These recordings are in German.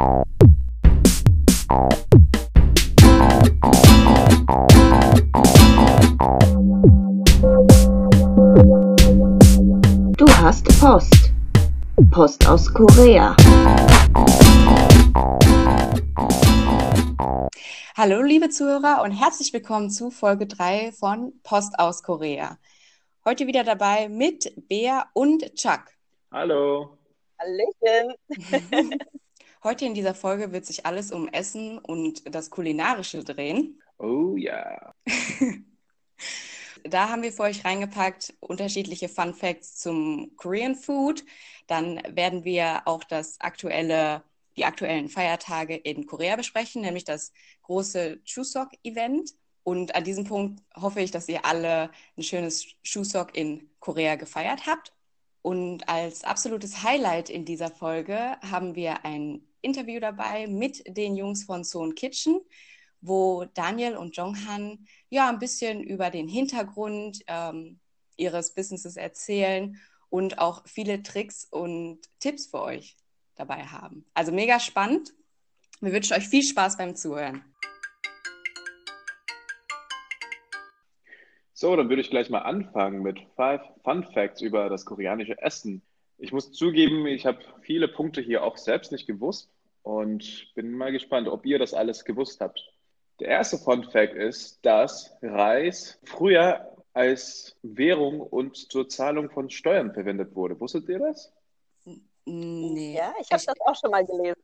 Du hast Post. Post aus Korea. Hallo, liebe Zuhörer und herzlich willkommen zu Folge 3 von Post aus Korea. Heute wieder dabei mit Bea und Chuck. Hallo. Hallöchen. Heute in dieser Folge wird sich alles um Essen und das Kulinarische drehen. Oh ja. Da haben wir für euch reingepackt unterschiedliche Fun Facts zum Korean Food. Dann werden wir auch das aktuelle, die aktuellen Feiertage in Korea besprechen, nämlich das große Chuseok-Event. Und an diesem Punkt hoffe ich, dass ihr alle ein schönes Chuseok in Korea gefeiert habt. Und als absolutes Highlight in dieser Folge haben wir ein Interview dabei mit den Jungs von Zone Kitchen, wo Daniel und Jonghan ja ein bisschen über den Hintergrund ähm, ihres Businesses erzählen und auch viele Tricks und Tipps für euch dabei haben. Also mega spannend. Wir wünschen euch viel Spaß beim Zuhören. So, dann würde ich gleich mal anfangen mit Five Fun Facts über das koreanische Essen. Ich muss zugeben, ich habe viele Punkte hier auch selbst nicht gewusst und bin mal gespannt, ob ihr das alles gewusst habt. Der erste Fun Fact ist, dass Reis früher als Währung und zur Zahlung von Steuern verwendet wurde. Wusstet ihr das? Nee. Ja, ich habe das auch schon mal gelesen.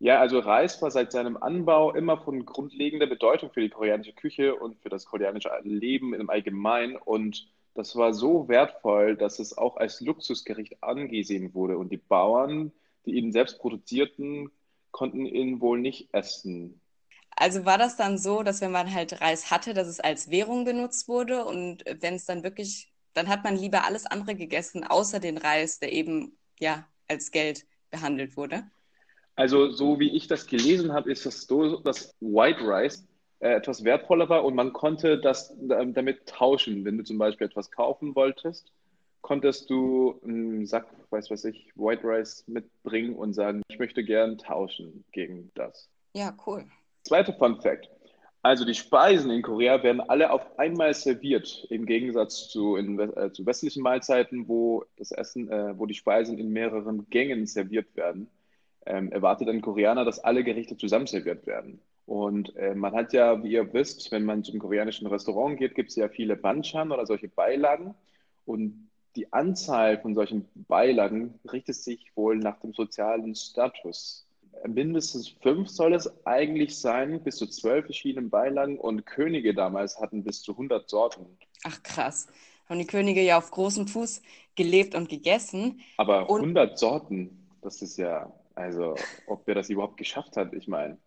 Ja, also Reis war seit seinem Anbau immer von grundlegender Bedeutung für die koreanische Küche und für das koreanische Leben im Allgemeinen. Und das war so wertvoll, dass es auch als Luxusgericht angesehen wurde. Und die Bauern, die ihn selbst produzierten, konnten ihn wohl nicht essen. Also war das dann so, dass wenn man halt Reis hatte, dass es als Währung benutzt wurde und wenn es dann wirklich, dann hat man lieber alles andere gegessen, außer den Reis, der eben ja als Geld behandelt wurde? Also, so wie ich das gelesen habe, ist es so, dass White Rice etwas wertvoller war und man konnte das äh, damit tauschen. Wenn du zum Beispiel etwas kaufen wolltest, konntest du einen Sack, weiß was ich, White Rice mitbringen und sagen, ich möchte gern tauschen gegen das. Ja, cool. Zweiter Fun Fact. Also die Speisen in Korea werden alle auf einmal serviert, im Gegensatz zu, in, äh, zu westlichen Mahlzeiten, wo das Essen, äh, wo die Speisen in mehreren Gängen serviert werden ähm, erwartet ein Koreaner, dass alle Gerichte zusammen serviert werden. Und äh, man hat ja, wie ihr wisst, wenn man zum koreanischen Restaurant geht, gibt es ja viele Banchan oder solche Beilagen. Und die Anzahl von solchen Beilagen richtet sich wohl nach dem sozialen Status. Mindestens fünf soll es eigentlich sein, bis zu zwölf verschiedenen Beilagen. Und Könige damals hatten bis zu 100 Sorten. Ach krass. Haben die Könige ja auf großem Fuß gelebt und gegessen. Aber Und- 100 Sorten, das ist ja, also ob wer das überhaupt geschafft hat, ich meine.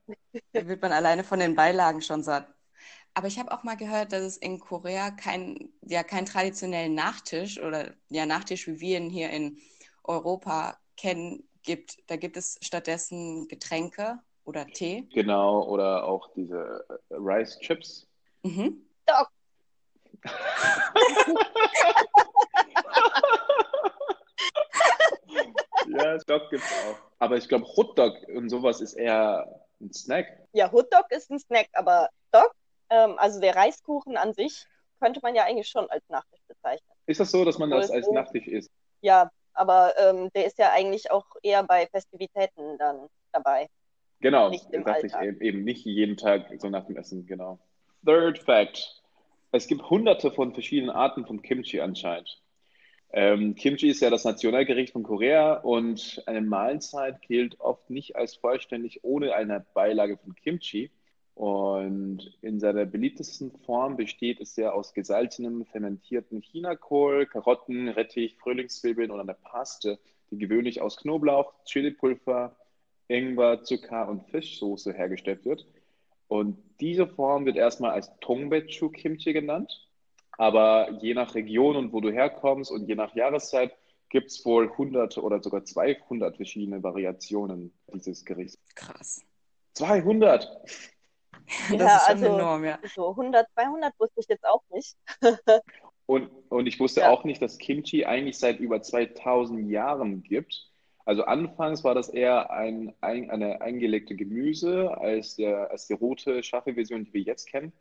Da wird man alleine von den Beilagen schon satt. Aber ich habe auch mal gehört, dass es in Korea kein, ja, keinen traditionellen Nachtisch oder ja, Nachtisch, wie wir ihn hier in Europa kennen, gibt. Da gibt es stattdessen Getränke oder Tee. Genau, oder auch diese äh, Rice Chips. Mhm. Doch. Ja, Stock gibt's auch. Aber ich glaube, Hotdog und sowas ist eher ein Snack. Ja, Hotdog ist ein Snack, aber Dog, ähm, also der Reiskuchen an sich, könnte man ja eigentlich schon als Nachtisch bezeichnen. Ist das so, dass man das als so. Nachtisch isst? Ja, aber ähm, der ist ja eigentlich auch eher bei Festivitäten dann dabei. Genau, Nicht im dachte ich Alltag. eben, eben nicht jeden Tag so nach dem Essen, genau. Third Fact. Es gibt hunderte von verschiedenen Arten von Kimchi anscheinend. Ähm, Kimchi ist ja das Nationalgericht von Korea und eine Mahlzeit gilt oft nicht als vollständig ohne eine Beilage von Kimchi. Und in seiner beliebtesten Form besteht es ja aus gesalzenem, fermentierten Chinakohl, Karotten, Rettich, Frühlingszwiebeln und einer Paste, die gewöhnlich aus Knoblauch, Chilipulver, Ingwer, Zucker und Fischsoße hergestellt wird. Und diese Form wird erstmal als Tongbaechu Kimchi genannt. Aber je nach Region und wo du herkommst und je nach Jahreszeit gibt es wohl hunderte oder sogar 200 verschiedene Variationen dieses Gerichts. Krass. 200! Das Ja, ist schon also- enorm, ja. So 100, 200 wusste ich jetzt auch nicht. Und, und ich wusste Ja. auch nicht, dass Kimchi eigentlich seit über 2000 Jahren gibt. Also anfangs war das eher ein, ein, eine eingelegte Gemüse als, der, als die rote, scharfe Version, die wir jetzt kennen.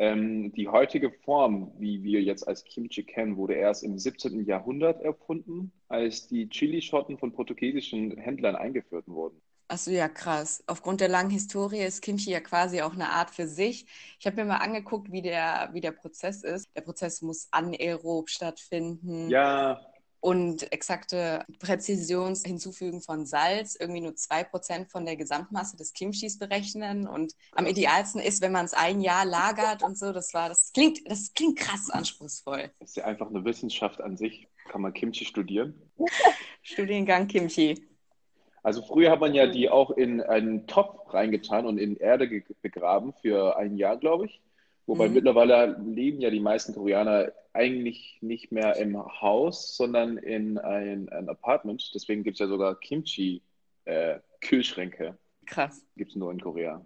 Ähm, die heutige Form, wie wir jetzt als Kimchi kennen, wurde erst im 17. Jahrhundert erfunden, als die Chilischotten von portugiesischen Händlern eingeführt wurden. Achso, ja, krass. Aufgrund der langen Historie ist Kimchi ja quasi auch eine Art für sich. Ich habe mir mal angeguckt, wie der, wie der Prozess ist. Der Prozess muss anaerob stattfinden. Ja, und exakte Präzision hinzufügen von Salz, irgendwie nur 2% von der Gesamtmasse des Kimchis berechnen. Und am idealsten ist, wenn man es ein Jahr lagert und so. Das war, das klingt, das klingt krass anspruchsvoll. Das ist ja einfach eine Wissenschaft an sich. Kann man Kimchi studieren? Studiengang Kimchi. Also früher hat man ja die auch in einen Topf reingetan und in Erde begraben für ein Jahr, glaube ich. Wobei Mhm. mittlerweile leben ja die meisten Koreaner eigentlich nicht mehr im Haus, sondern in ein, ein Apartment. Deswegen gibt es ja sogar Kimchi-Kühlschränke. Krass. Gibt es nur in Korea.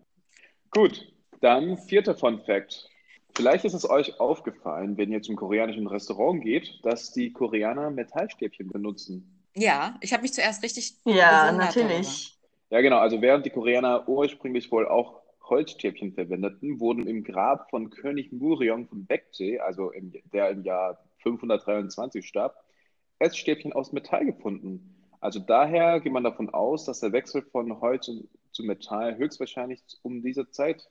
Gut, dann vierter Fun Fact. Vielleicht ist es euch aufgefallen, wenn ihr zum koreanischen Restaurant geht, dass die Koreaner Metallstäbchen benutzen. Ja, ich habe mich zuerst richtig Ja, natürlich. Ja, genau. Also während die Koreaner ursprünglich wohl auch Holzstäbchen verwendeten, wurden im Grab von König Muryong von Baekje, also im, der im Jahr 523 starb, Essstäbchen aus Metall gefunden. Also daher geht man davon aus, dass der Wechsel von Holz zu, Metall höchstwahrscheinlich um diese Zeit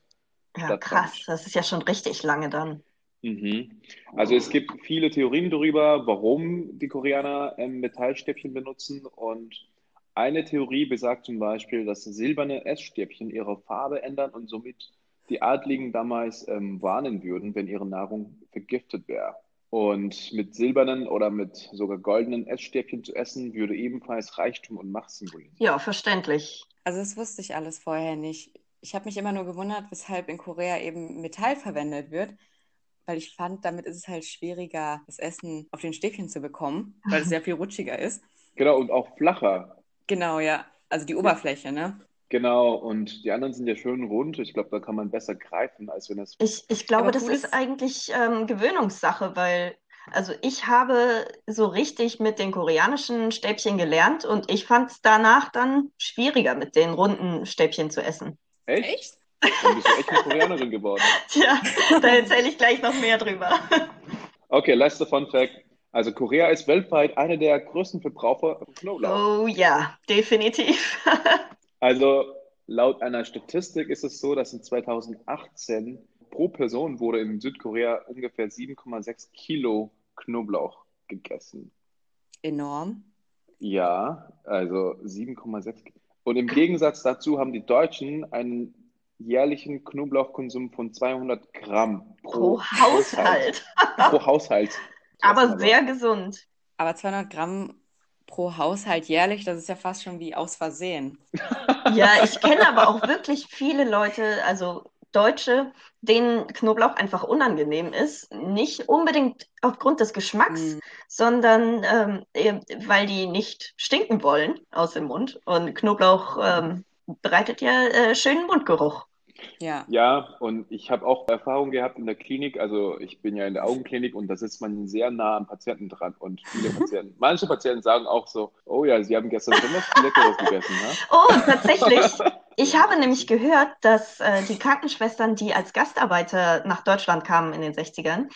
Ja, stattfand. krass. Das ist ja schon richtig lange dann. Mhm. Also es gibt viele Theorien darüber, warum die Koreaner ähm, Metallstäbchen benutzen. Und eine Theorie besagt zum Beispiel, dass silberne Essstäbchen ihre Farbe ändern und somit die Adligen damals ähm, warnen würden, wenn ihre Nahrung vergiftet wäre. Und mit silbernen oder mit sogar goldenen Essstäbchen zu essen, würde ebenfalls Reichtum und Macht symbolisieren. Ja, verständlich. Also das wusste ich alles vorher nicht. Ich habe mich immer nur gewundert, weshalb in Korea eben Metall verwendet wird, weil ich fand, damit ist es halt schwieriger, das Essen auf den Stäbchen zu bekommen, weil es sehr viel rutschiger ist. Genau, und auch flacher. Genau, ja. Also die Oberfläche, ne? Genau, und die anderen sind ja schön rund. Ich glaube, da kann man besser greifen, als wenn es Ich, ich glaube, das ist ist- eigentlich ähm, Gewöhnungssache, weil also ich habe so richtig mit den koreanischen Stäbchen gelernt und ich fand es danach dann schwieriger, mit den runden Stäbchen zu essen. echt? Echt? Dann bist du echt eine Koreanerin geworden. Tja, da erzähle ich gleich noch mehr drüber. Okay, letzter Fun Fact. Also Korea ist weltweit einer der größten Verbraucher von Knoblauch. Oh ja, definitiv. Also laut einer Statistik ist es so, dass in 2018 pro Person wurde in Südkorea ungefähr 7,6 Kilo Knoblauch gegessen. Enorm. Ja, also 7,6. Und im Gegensatz dazu haben die Deutschen einen jährlichen Knoblauchkonsum von 200 Gramm Pro Haushalt. Pro Haushalt. Aber sehr gesund. Aber 200 Gramm pro Haushalt jährlich, das ist ja fast schon wie aus Versehen. Ja, ich kenne aber auch wirklich viele Leute, also Deutsche, denen Knoblauch einfach unangenehm ist. Nicht unbedingt aufgrund des Geschmacks, Hm. sondern ähm, weil die nicht stinken wollen aus dem Mund. Und Knoblauch ähm, bereitet ja äh, schönen Mundgeruch. Ja. Ja, und ich habe auch Erfahrung gehabt in der Klinik. Also ich bin ja in der Augenklinik und da sitzt man sehr nah am Patienten dran. Und viele Patienten, manche Patienten sagen auch so, oh ja, sie haben gestern schon was Leckeres gegessen, ne? Oh, tatsächlich. Ich habe nämlich gehört, dass äh, die Krankenschwestern, die als Gastarbeiter nach Deutschland kamen in den 60ern,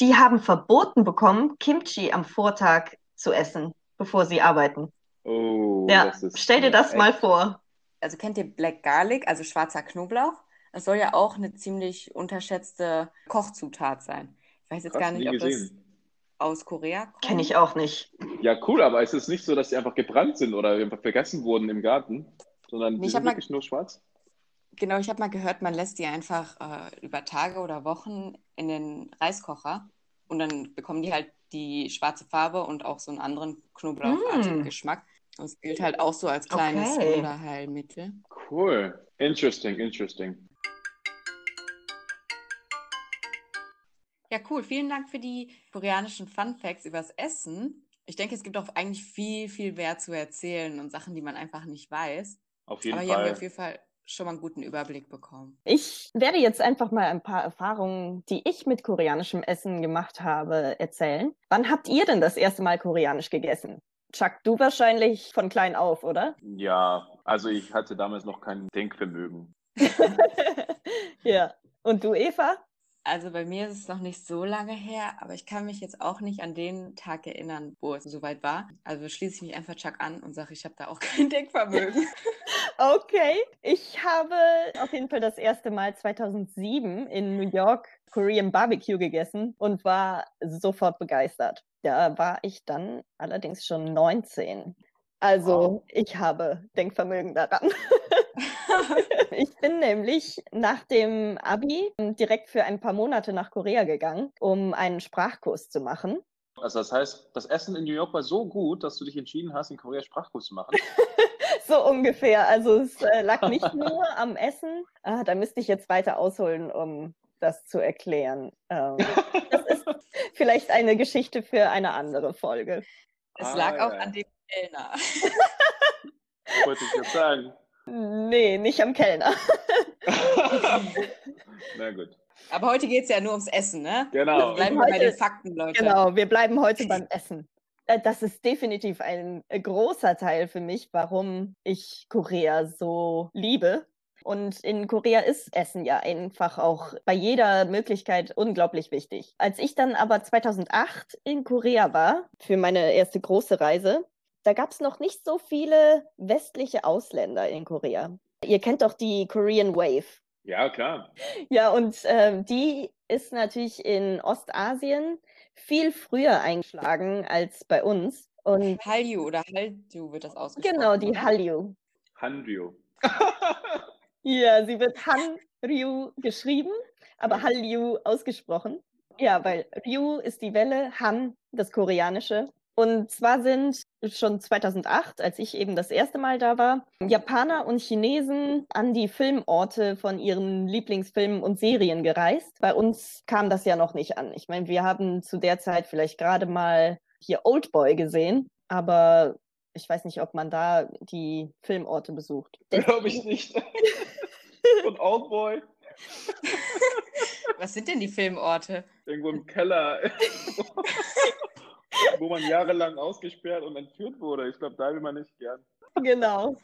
die haben verboten bekommen, Kimchi am Vortag zu essen, bevor sie arbeiten. Oh, Ja, das ist stell dir das mal echt- vor. Also kennt ihr Black Garlic, also schwarzer Knoblauch? Das soll ja auch eine ziemlich unterschätzte Kochzutat sein. Ich weiß jetzt Krass, gar nicht, ob das gesehen. aus Korea kommt. Kenne ich auch nicht. Ja, cool, aber es ist nicht so, dass sie einfach gebrannt sind oder einfach vergessen wurden im Garten, sondern Nee, die sind wirklich nur schwarz. Genau, ich habe mal gehört, man lässt die einfach äh, über Tage oder Wochen in den Reiskocher und dann bekommen die halt die schwarze Farbe und auch so einen anderen knoblauchartigen Mm. Geschmack. Und es gilt halt auch so als kleines Okay. Wunderheilmittel. Cool. Interesting, interesting. Ja, cool. Vielen Dank für die koreanischen Fun Facts übers Essen. Ich denke, es gibt auch eigentlich viel, viel mehr zu erzählen und Sachen, die man einfach nicht weiß. Auf jeden Aber hier haben wir Fall. auf jeden Fall schon mal einen guten Überblick bekommen. Ich werde jetzt einfach mal ein paar Erfahrungen, die ich mit koreanischem Essen gemacht habe, erzählen. Wann habt ihr denn das erste Mal koreanisch gegessen? Chuck, du wahrscheinlich von klein auf, oder? Ja, also ich hatte damals noch kein Denkvermögen. ja. Und du, Eva? Also bei mir ist es noch nicht so lange her, aber ich kann mich jetzt auch nicht an den Tag erinnern, wo es soweit war. Also schließe ich mich einfach Chuck an und sage, ich habe da auch kein Denkvermögen. okay, ich habe auf jeden Fall das erste Mal 2007 in New York Korean Barbecue gegessen und war sofort begeistert. Da war ich dann allerdings schon 19. Also wow. ich habe Denkvermögen daran. ich bin nämlich nach dem Abi direkt für ein paar Monate nach Korea gegangen, um einen Sprachkurs zu machen. Also das heißt, das Essen in New York war so gut, dass du dich entschieden hast, in Korea Sprachkurs zu machen. so ungefähr. Also es äh, lag nicht nur am Essen. Ah, da müsste ich jetzt weiter ausholen, um das zu erklären. Ähm, das ist vielleicht eine Geschichte für eine andere Folge. Es ah, lag auch an dem Kellner. Wollte ich jetzt sagen. Nee, nicht am Kellner. Na gut. Aber heute geht es ja nur ums Essen, ne? Genau. Also bleiben wir bei den Fakten, Leute. Genau, wir bleiben heute beim Essen. Äh, das ist definitiv ein äh, großer Teil für mich, warum ich Korea so liebe. Und in Korea ist Essen ja einfach auch bei jeder Möglichkeit unglaublich wichtig. Als ich dann aber 2008 in Korea war, für meine erste große Reise, da gab es noch nicht so viele westliche Ausländer in Korea. Ihr kennt doch die Korean Wave. Ja, klar. Ja, und äh, die ist natürlich in Ostasien viel früher eingeschlagen als bei uns. Und Hallyu oder Hallyu wird das ausgesprochen. Genau, die Hallyu. Hanryu. ja, sie wird Hanryu geschrieben, aber Hallyu ausgesprochen. Ja, weil Ryu ist die Welle, Han das Koreanische und zwar sind schon 2008, als ich eben das erste Mal da war, Japaner und Chinesen an die Filmorte von ihren Lieblingsfilmen und Serien gereist. Bei uns kam das ja noch nicht an. Ich meine, wir haben zu der Zeit vielleicht gerade mal hier Oldboy gesehen, aber ich weiß nicht, ob man da die Filmorte besucht. Glaube ich nicht. und Oldboy. Was sind denn die Filmorte? Irgendwo im Keller wo man jahrelang ausgesperrt und entführt wurde. Ich glaube, da will man nicht gern. Genau.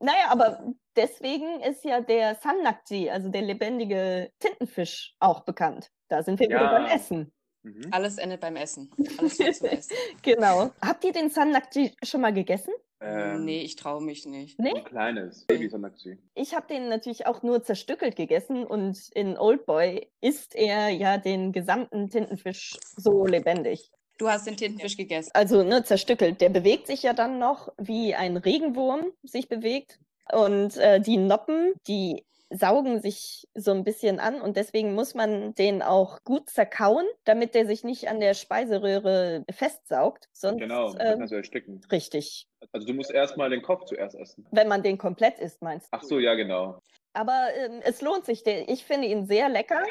Naja, aber deswegen ist ja der Sannakji, also der lebendige Tintenfisch, auch bekannt. Da sind wir ja. wieder beim Essen. Mhm. Alles endet beim Essen. Alles zum Essen. genau. Habt ihr den Sannakji schon mal gegessen? Ähm, nee, ich traue mich nicht. Nee? Ein kleines Baby Sannakji. Ich habe den natürlich auch nur zerstückelt gegessen und in Oldboy isst er ja den gesamten Tintenfisch so lebendig. Du hast den Tintenfisch gegessen. Also ne, zerstückelt. Der bewegt sich ja dann noch, wie ein Regenwurm sich bewegt. Und äh, die Noppen, die saugen sich so ein bisschen an und deswegen muss man den auch gut zerkauen, damit der sich nicht an der Speiseröhre festsaugt. Sonst, genau, dann ähm, kannst du ersticken. Richtig. Also du musst erstmal den Kopf zuerst essen. Wenn man den komplett isst, meinst du? Ach so, ja, genau. Aber ähm, es lohnt sich. Ich finde ihn sehr lecker.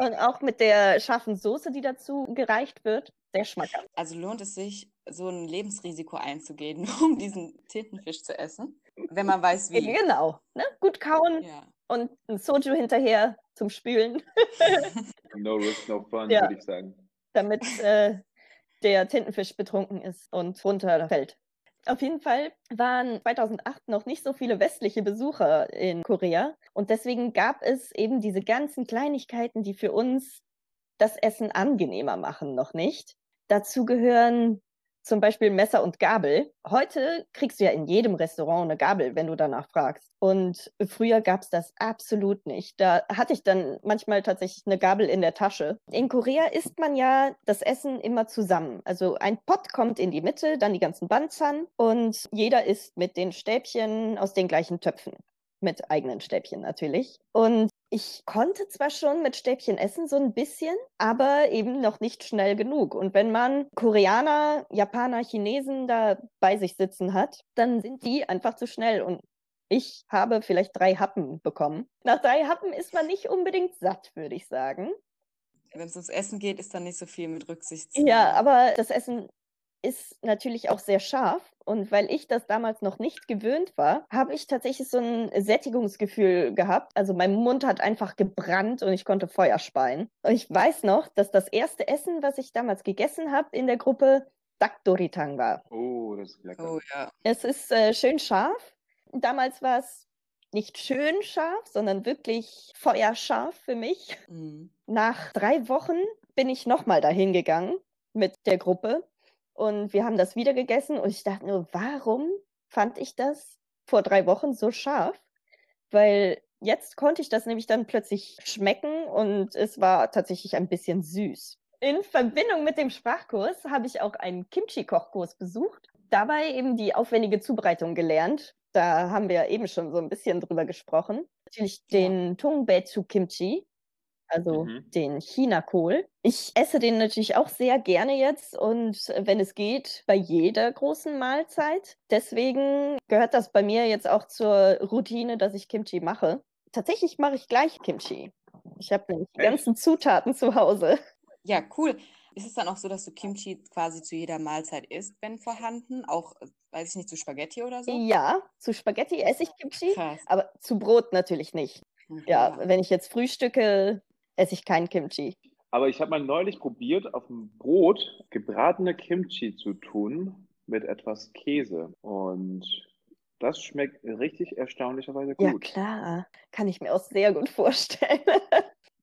Und auch mit der scharfen Soße, die dazu gereicht wird. Sehr schmackhaft. Also lohnt es sich, so ein Lebensrisiko einzugehen, um diesen Tintenfisch zu essen, wenn man weiß, wie. Genau. Ne? Gut kauen ja. und ein Soju hinterher zum Spülen. no risk, no fun, ja. würde ich sagen. Damit äh, der Tintenfisch betrunken ist und runterfällt. Auf jeden Fall waren 2008 noch nicht so viele westliche Besucher in Korea und deswegen gab es eben diese ganzen Kleinigkeiten, die für uns das Essen angenehmer machen, noch nicht. Dazu gehören zum Beispiel Messer und Gabel. Heute kriegst du ja in jedem Restaurant eine Gabel, wenn du danach fragst. Und früher gab es das absolut nicht. Da hatte ich dann manchmal tatsächlich eine Gabel in der Tasche. In Korea isst man ja das Essen immer zusammen. Also ein Pott kommt in die Mitte, dann die ganzen Banzan und jeder isst mit den Stäbchen aus den gleichen Töpfen mit eigenen Stäbchen natürlich. Und ich konnte zwar schon mit Stäbchen essen, so ein bisschen, aber eben noch nicht schnell genug. Und wenn man Koreaner, Japaner, Chinesen da bei sich sitzen hat, dann sind die einfach zu schnell. Und ich habe vielleicht drei Happen bekommen. Nach drei Happen ist man nicht unbedingt satt, würde ich sagen. Wenn es ums Essen geht, ist dann nicht so viel mit Rücksicht. Ja, aber das Essen ist natürlich auch sehr scharf. Und weil ich das damals noch nicht gewöhnt war, habe ich tatsächlich so ein Sättigungsgefühl gehabt. Also mein Mund hat einfach gebrannt und ich konnte Feuer speien. Und ich weiß noch, dass das erste Essen, was ich damals gegessen habe in der Gruppe, Dakdoritang war. Oh, das ist lecker. Oh ja. Es ist äh, schön scharf. Damals war es nicht schön scharf, sondern wirklich feuerscharf für mich. Mhm. Nach drei Wochen bin ich nochmal dahin gegangen mit der Gruppe und wir haben das wieder gegessen und ich dachte nur, warum fand ich das vor drei Wochen so scharf? Weil jetzt konnte ich das nämlich dann plötzlich schmecken und es war tatsächlich ein bisschen süß. In Verbindung mit dem Sprachkurs habe ich auch einen Kimchi-Kochkurs besucht, dabei eben die aufwendige Zubereitung gelernt. Da haben wir eben schon so ein bisschen drüber gesprochen. Natürlich den Tungbetsu Kimchi, also Mhm. den China-Kohl. Ich esse den natürlich auch sehr gerne jetzt und wenn es geht, bei jeder großen Mahlzeit. Deswegen gehört das bei mir jetzt auch zur Routine, dass ich Kimchi mache. Tatsächlich mache ich gleich Kimchi. Ich habe nämlich die ganzen Zutaten zu Hause. Ja, cool. Ist es dann auch so, dass du Kimchi quasi zu jeder Mahlzeit isst, wenn vorhanden? Auch, weiß ich nicht, zu Spaghetti oder so? Ja, zu Spaghetti esse ich Kimchi, Krass. aber zu Brot natürlich nicht. Mhm. Ja, wenn ich jetzt frühstücke, esse ich kein Kimchi. Aber ich habe mal neulich probiert, auf dem Brot gebratene Kimchi zu tun mit etwas Käse. Und das schmeckt richtig erstaunlicherweise Ja, gut. klar. Kann ich mir auch sehr gut vorstellen.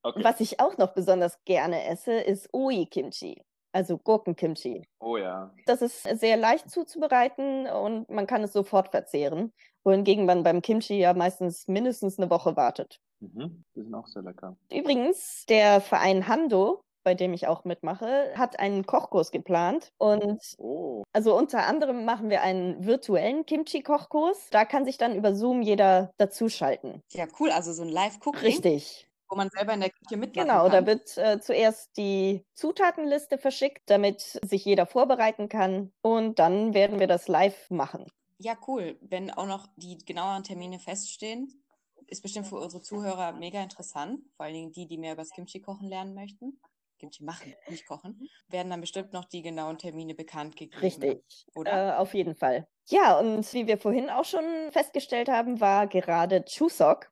Okay. Was ich auch noch besonders gerne esse, ist Oi-Kimchi, also Gurkenkimchi. Oh ja. Das ist sehr leicht zuzubereiten und man kann es sofort verzehren, wohingegen man beim Kimchi ja meistens mindestens eine Woche wartet. Mhm. Die sind auch sehr lecker. Übrigens, der Verein Hando, bei dem ich auch mitmache, hat einen Kochkurs geplant und Oh. also unter anderem machen wir einen virtuellen Kimchi-Kochkurs. Da kann sich dann über Zoom jeder dazuschalten. Ja, cool. Also so ein Live-Cooking, Richtig. wo man selber in der Küche mitmachen Genau, da kann. wird äh, zuerst die Zutatenliste verschickt, damit sich jeder vorbereiten kann. Und dann werden wir das live machen. Ja, cool. Wenn auch noch die genaueren Termine feststehen, ist bestimmt für unsere Zuhörer mega interessant. Vor allen Dingen die, die mehr über das Kimchi kochen lernen möchten. Kimchi machen, nicht kochen. Werden dann bestimmt noch die genauen Termine bekannt gegeben. Richtig. Oder? Äh, auf jeden Fall. Ja, und wie wir vorhin auch schon festgestellt haben, war gerade Chuseok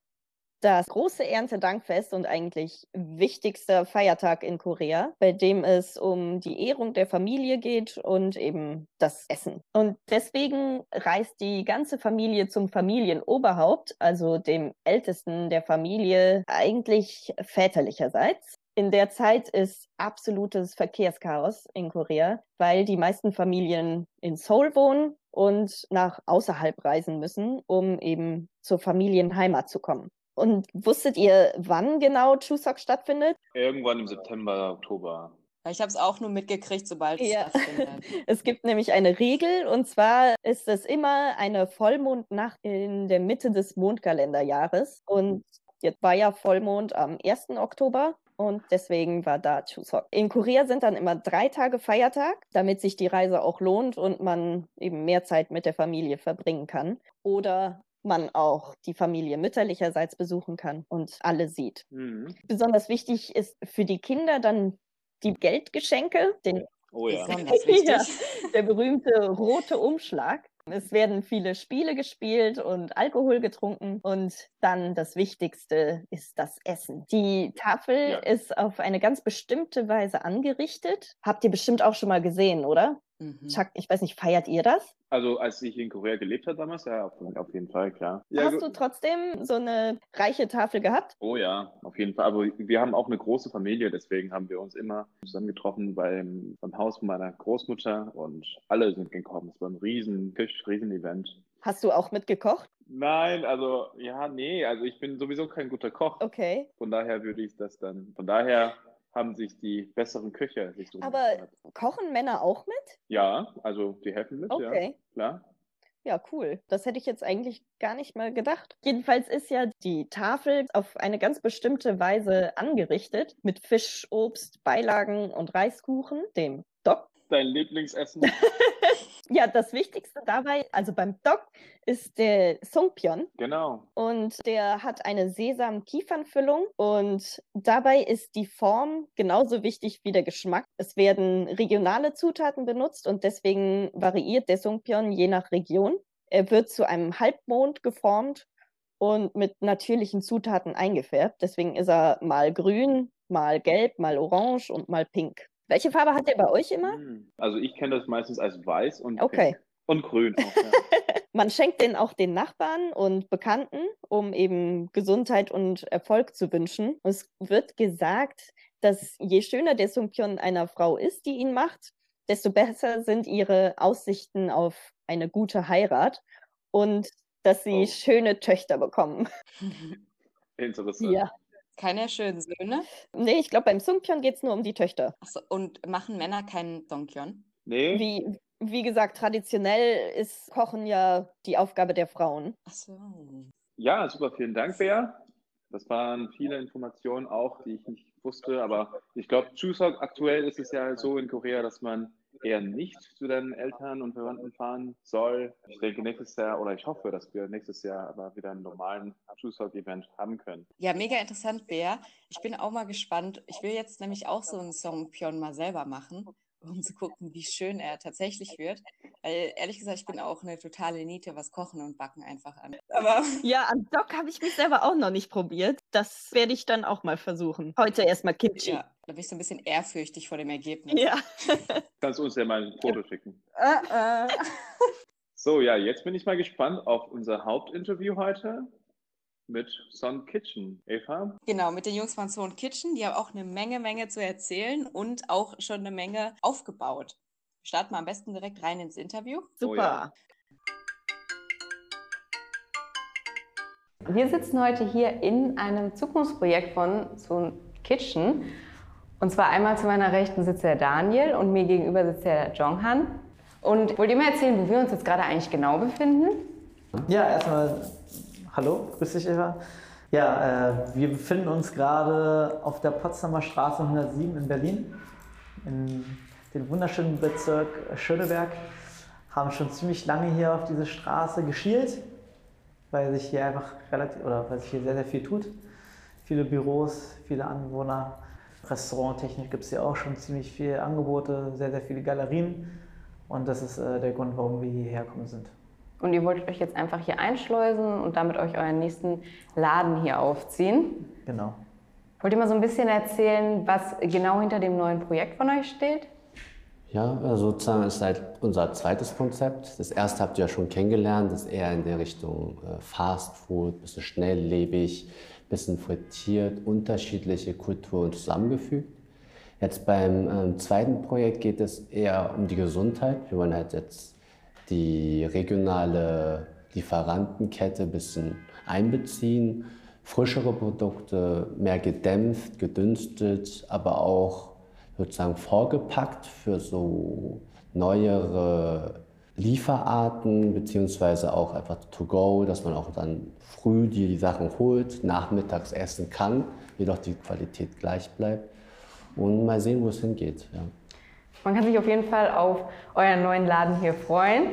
das große Erntedankfest und eigentlich wichtigster Feiertag in Korea, bei dem es um die Ehrung der Familie geht und eben das Essen. Und deswegen reist die ganze Familie zum Familienoberhaupt, also dem Ältesten der Familie, eigentlich väterlicherseits. In der Zeit ist absolutes Verkehrschaos in Korea, weil die meisten Familien in Seoul wohnen und nach außerhalb reisen müssen, um eben zur Familienheimat zu kommen. Und wusstet ihr, wann genau Chuseok stattfindet? Irgendwann im September, Oktober. Ich habe es auch nur mitgekriegt, sobald es Ja. stattfindet. Es gibt nämlich eine Regel und zwar ist es immer eine Vollmondnacht in der Mitte des Mondkalenderjahres. Und jetzt war ja Vollmond am 1. Oktober und deswegen war da Chuseok. In Korea sind dann immer drei Tage Feiertag, damit sich die Reise auch lohnt und man eben mehr Zeit mit der Familie verbringen kann. Oder man auch die Familie mütterlicherseits besuchen kann und alle sieht. Mhm. Besonders wichtig ist für die Kinder dann die Geldgeschenke, den Oh ja. Ja, der berühmte rote Umschlag. Es werden viele Spiele gespielt und Alkohol getrunken. Und dann das Wichtigste ist das Essen. Die Tafel Ja. ist auf eine ganz bestimmte Weise angerichtet. Habt ihr bestimmt auch schon mal gesehen, oder? Mhm. Chuck, ich weiß nicht, feiert ihr das? Also als ich in Korea gelebt habe damals, ja, auf, auf jeden Fall, klar. Ja, Hast du trotzdem so eine reiche Tafel gehabt? Oh ja, auf jeden Fall. Aber wir haben auch eine große Familie, deswegen haben wir uns immer zusammengetroffen beim, beim Haus meiner Großmutter und alle sind gekommen. Es war ein riesen Tisch, riesen Event. Hast du auch mitgekocht? Nein, also ja, nee, also ich bin sowieso kein guter Koch. Okay. Von daher würde ich das dann, von daher haben sich die besseren Köche sich so Aber kochen Männer auch mit? Ja, also die helfen mit, ja, Okay. klar. Ja, cool. Das hätte ich jetzt eigentlich gar nicht mal gedacht. Jedenfalls ist ja die Tafel auf eine ganz bestimmte Weise angerichtet mit Fisch, Obst, Beilagen und Reiskuchen, dem Dok. Dein Lieblingsessen? Ja, das Wichtigste dabei, also beim Dok, ist der Songpyeon genau. und der hat eine Sesam-Kiefernfüllung und dabei ist die Form genauso wichtig wie der Geschmack. Es werden regionale Zutaten benutzt und deswegen variiert der Songpyeon je nach Region. Er wird zu einem Halbmond geformt und mit natürlichen Zutaten eingefärbt. Deswegen ist er mal grün, mal gelb, mal orange und mal pink. Welche Farbe hat der bei euch immer? Hm. Also ich kenne das meistens als weiß und Okay. pink. Und grün auch, ja. Man schenkt den auch den Nachbarn und Bekannten, um eben Gesundheit und Erfolg zu wünschen. Und es wird gesagt, dass je schöner der Sungpyeon einer Frau ist, die ihn macht, desto besser sind ihre Aussichten auf eine gute Heirat und dass sie Oh. schöne Töchter bekommen. Interessant. Ja. Keine schönen Söhne. Nee, ich glaube, beim Sungpyeon geht es nur um die Töchter. Achso, und machen Männer keinen Dongkyon? Nee, Wie, wie gesagt, traditionell ist Kochen ja die Aufgabe der Frauen. Achso. Ja, super, vielen Dank, Bea. Das waren viele Informationen auch, die ich nicht wusste, aber ich glaube, Chuseok, aktuell ist es ja so in Korea, dass man eher nicht zu deinen Eltern und Verwandten fahren soll. Ich denke nächstes Jahr, oder ich hoffe, dass wir nächstes Jahr aber wieder einen normalen Chuseok-Event haben können. Ja, mega interessant, Bea. Ich bin auch mal gespannt. Ich will jetzt nämlich auch so einen Songpyeon mal selber machen, um zu gucken, wie schön er tatsächlich wird. Weil ehrlich gesagt, ich bin auch eine totale Niete, was Kochen und Backen einfach an. Aber Ja, an Doc habe ich mich selber auch noch nicht probiert. Das werde ich dann auch mal versuchen. Heute erstmal Kimchi. ja, da bin ich so ein bisschen ehrfürchtig vor dem Ergebnis. Ja. Kannst du uns ja mal ein Foto schicken. Äh, äh. So, ja, jetzt bin ich mal gespannt auf unser Hauptinterview heute mit Sun Kitchen. Eva? Genau, mit den Jungs von Zone Kitchen. Die haben auch eine Menge, Menge zu erzählen und auch schon eine Menge aufgebaut. Starten wir am besten direkt rein ins Interview. Super. Oh ja. Wir sitzen heute hier in einem Zukunftsprojekt von so Kitchen. Und zwar einmal zu meiner Rechten sitzt der Daniel und mir gegenüber sitzt der Jonghan. Und wollt ihr mir erzählen, wo wir uns jetzt gerade eigentlich genau befinden? Ja, erstmal hallo, grüß dich Eva. Ja, äh, wir befinden uns gerade auf der Potsdamer Straße 107 in Berlin, in dem wunderschönen Bezirk Schöneberg. Haben schon ziemlich lange hier auf diese Straße geschielt, weil sich hier einfach relativ oder weil sich hier sehr, sehr viel tut. Viele Büros, viele Anwohner. Restauranttechnisch gibt es hier auch schon ziemlich viele Angebote, sehr, sehr viele Galerien. Und das ist äh, der Grund, warum wir hierher gekommen sind. Und ihr wolltet euch jetzt einfach hier einschleusen und damit euch euren nächsten Laden hier aufziehen. Genau. Wollt ihr mal so ein bisschen erzählen, was genau hinter dem neuen Projekt von euch steht? Ja, also sozusagen ist halt unser zweites Konzept. Das erste habt ihr ja schon kennengelernt, das ist eher in der Richtung äh, Fast Food, bisschen schnelllebig, bisschen frittiert, unterschiedliche Kulturen zusammengefügt. Jetzt beim ähm, zweiten Projekt geht es eher um die Gesundheit. Wir wollen halt jetzt die regionale Lieferantenkette ein bisschen einbeziehen, frischere Produkte, mehr gedämpft, gedünstet, aber auch sozusagen vorgepackt für so neuere Lieferarten, beziehungsweise auch einfach to go, dass man auch dann früh die, Sachen holt, nachmittags essen kann, jedoch die Qualität gleich bleibt. Und mal sehen, wo es hingeht. Ja. Man kann sich auf jeden Fall auf euren neuen Laden hier freuen.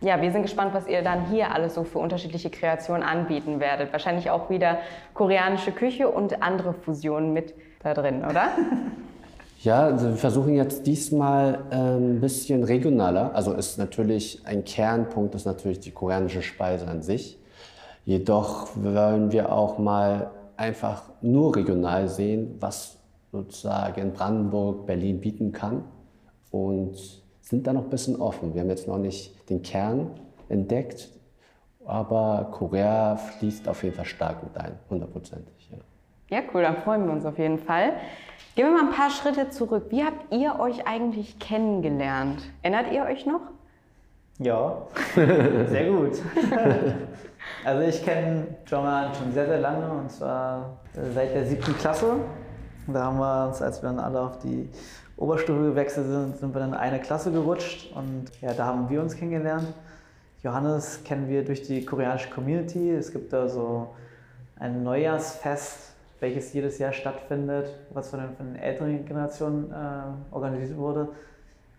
Ja, wir sind gespannt, was ihr dann hier alles so für unterschiedliche Kreationen anbieten werdet. Wahrscheinlich auch wieder koreanische Küche und andere Fusionen mit da drin, oder? Ja, also wir versuchen jetzt diesmal ähm, ein bisschen regionaler. Also ist natürlich ein Kernpunkt ist natürlich die koreanische Speise an sich. Jedoch wollen wir auch mal einfach nur regional sehen, was sozusagen Brandenburg, Berlin bieten kann und sind da noch ein bisschen offen. Wir haben jetzt noch nicht den Kern entdeckt, aber Korea fließt auf jeden Fall stark mit ein, hundertprozentig. Ja. Ja, cool, dann freuen wir uns auf jeden Fall. Gehen wir mal ein paar Schritte zurück. Wie habt ihr euch eigentlich kennengelernt? Erinnert ihr euch noch? Ja, sehr gut. also ich kenne Joman schon sehr, sehr lange und zwar seit der siebten Klasse. Da haben wir uns, als wir dann alle auf die Oberstufe gewechselt sind, sind wir dann in eine Klasse gerutscht und ja, da haben wir uns kennengelernt. Johannes kennen wir durch die koreanische Community. Es gibt da so ein Neujahrsfest, welches jedes Jahr stattfindet, was von den, von den älteren Generationen äh, organisiert wurde.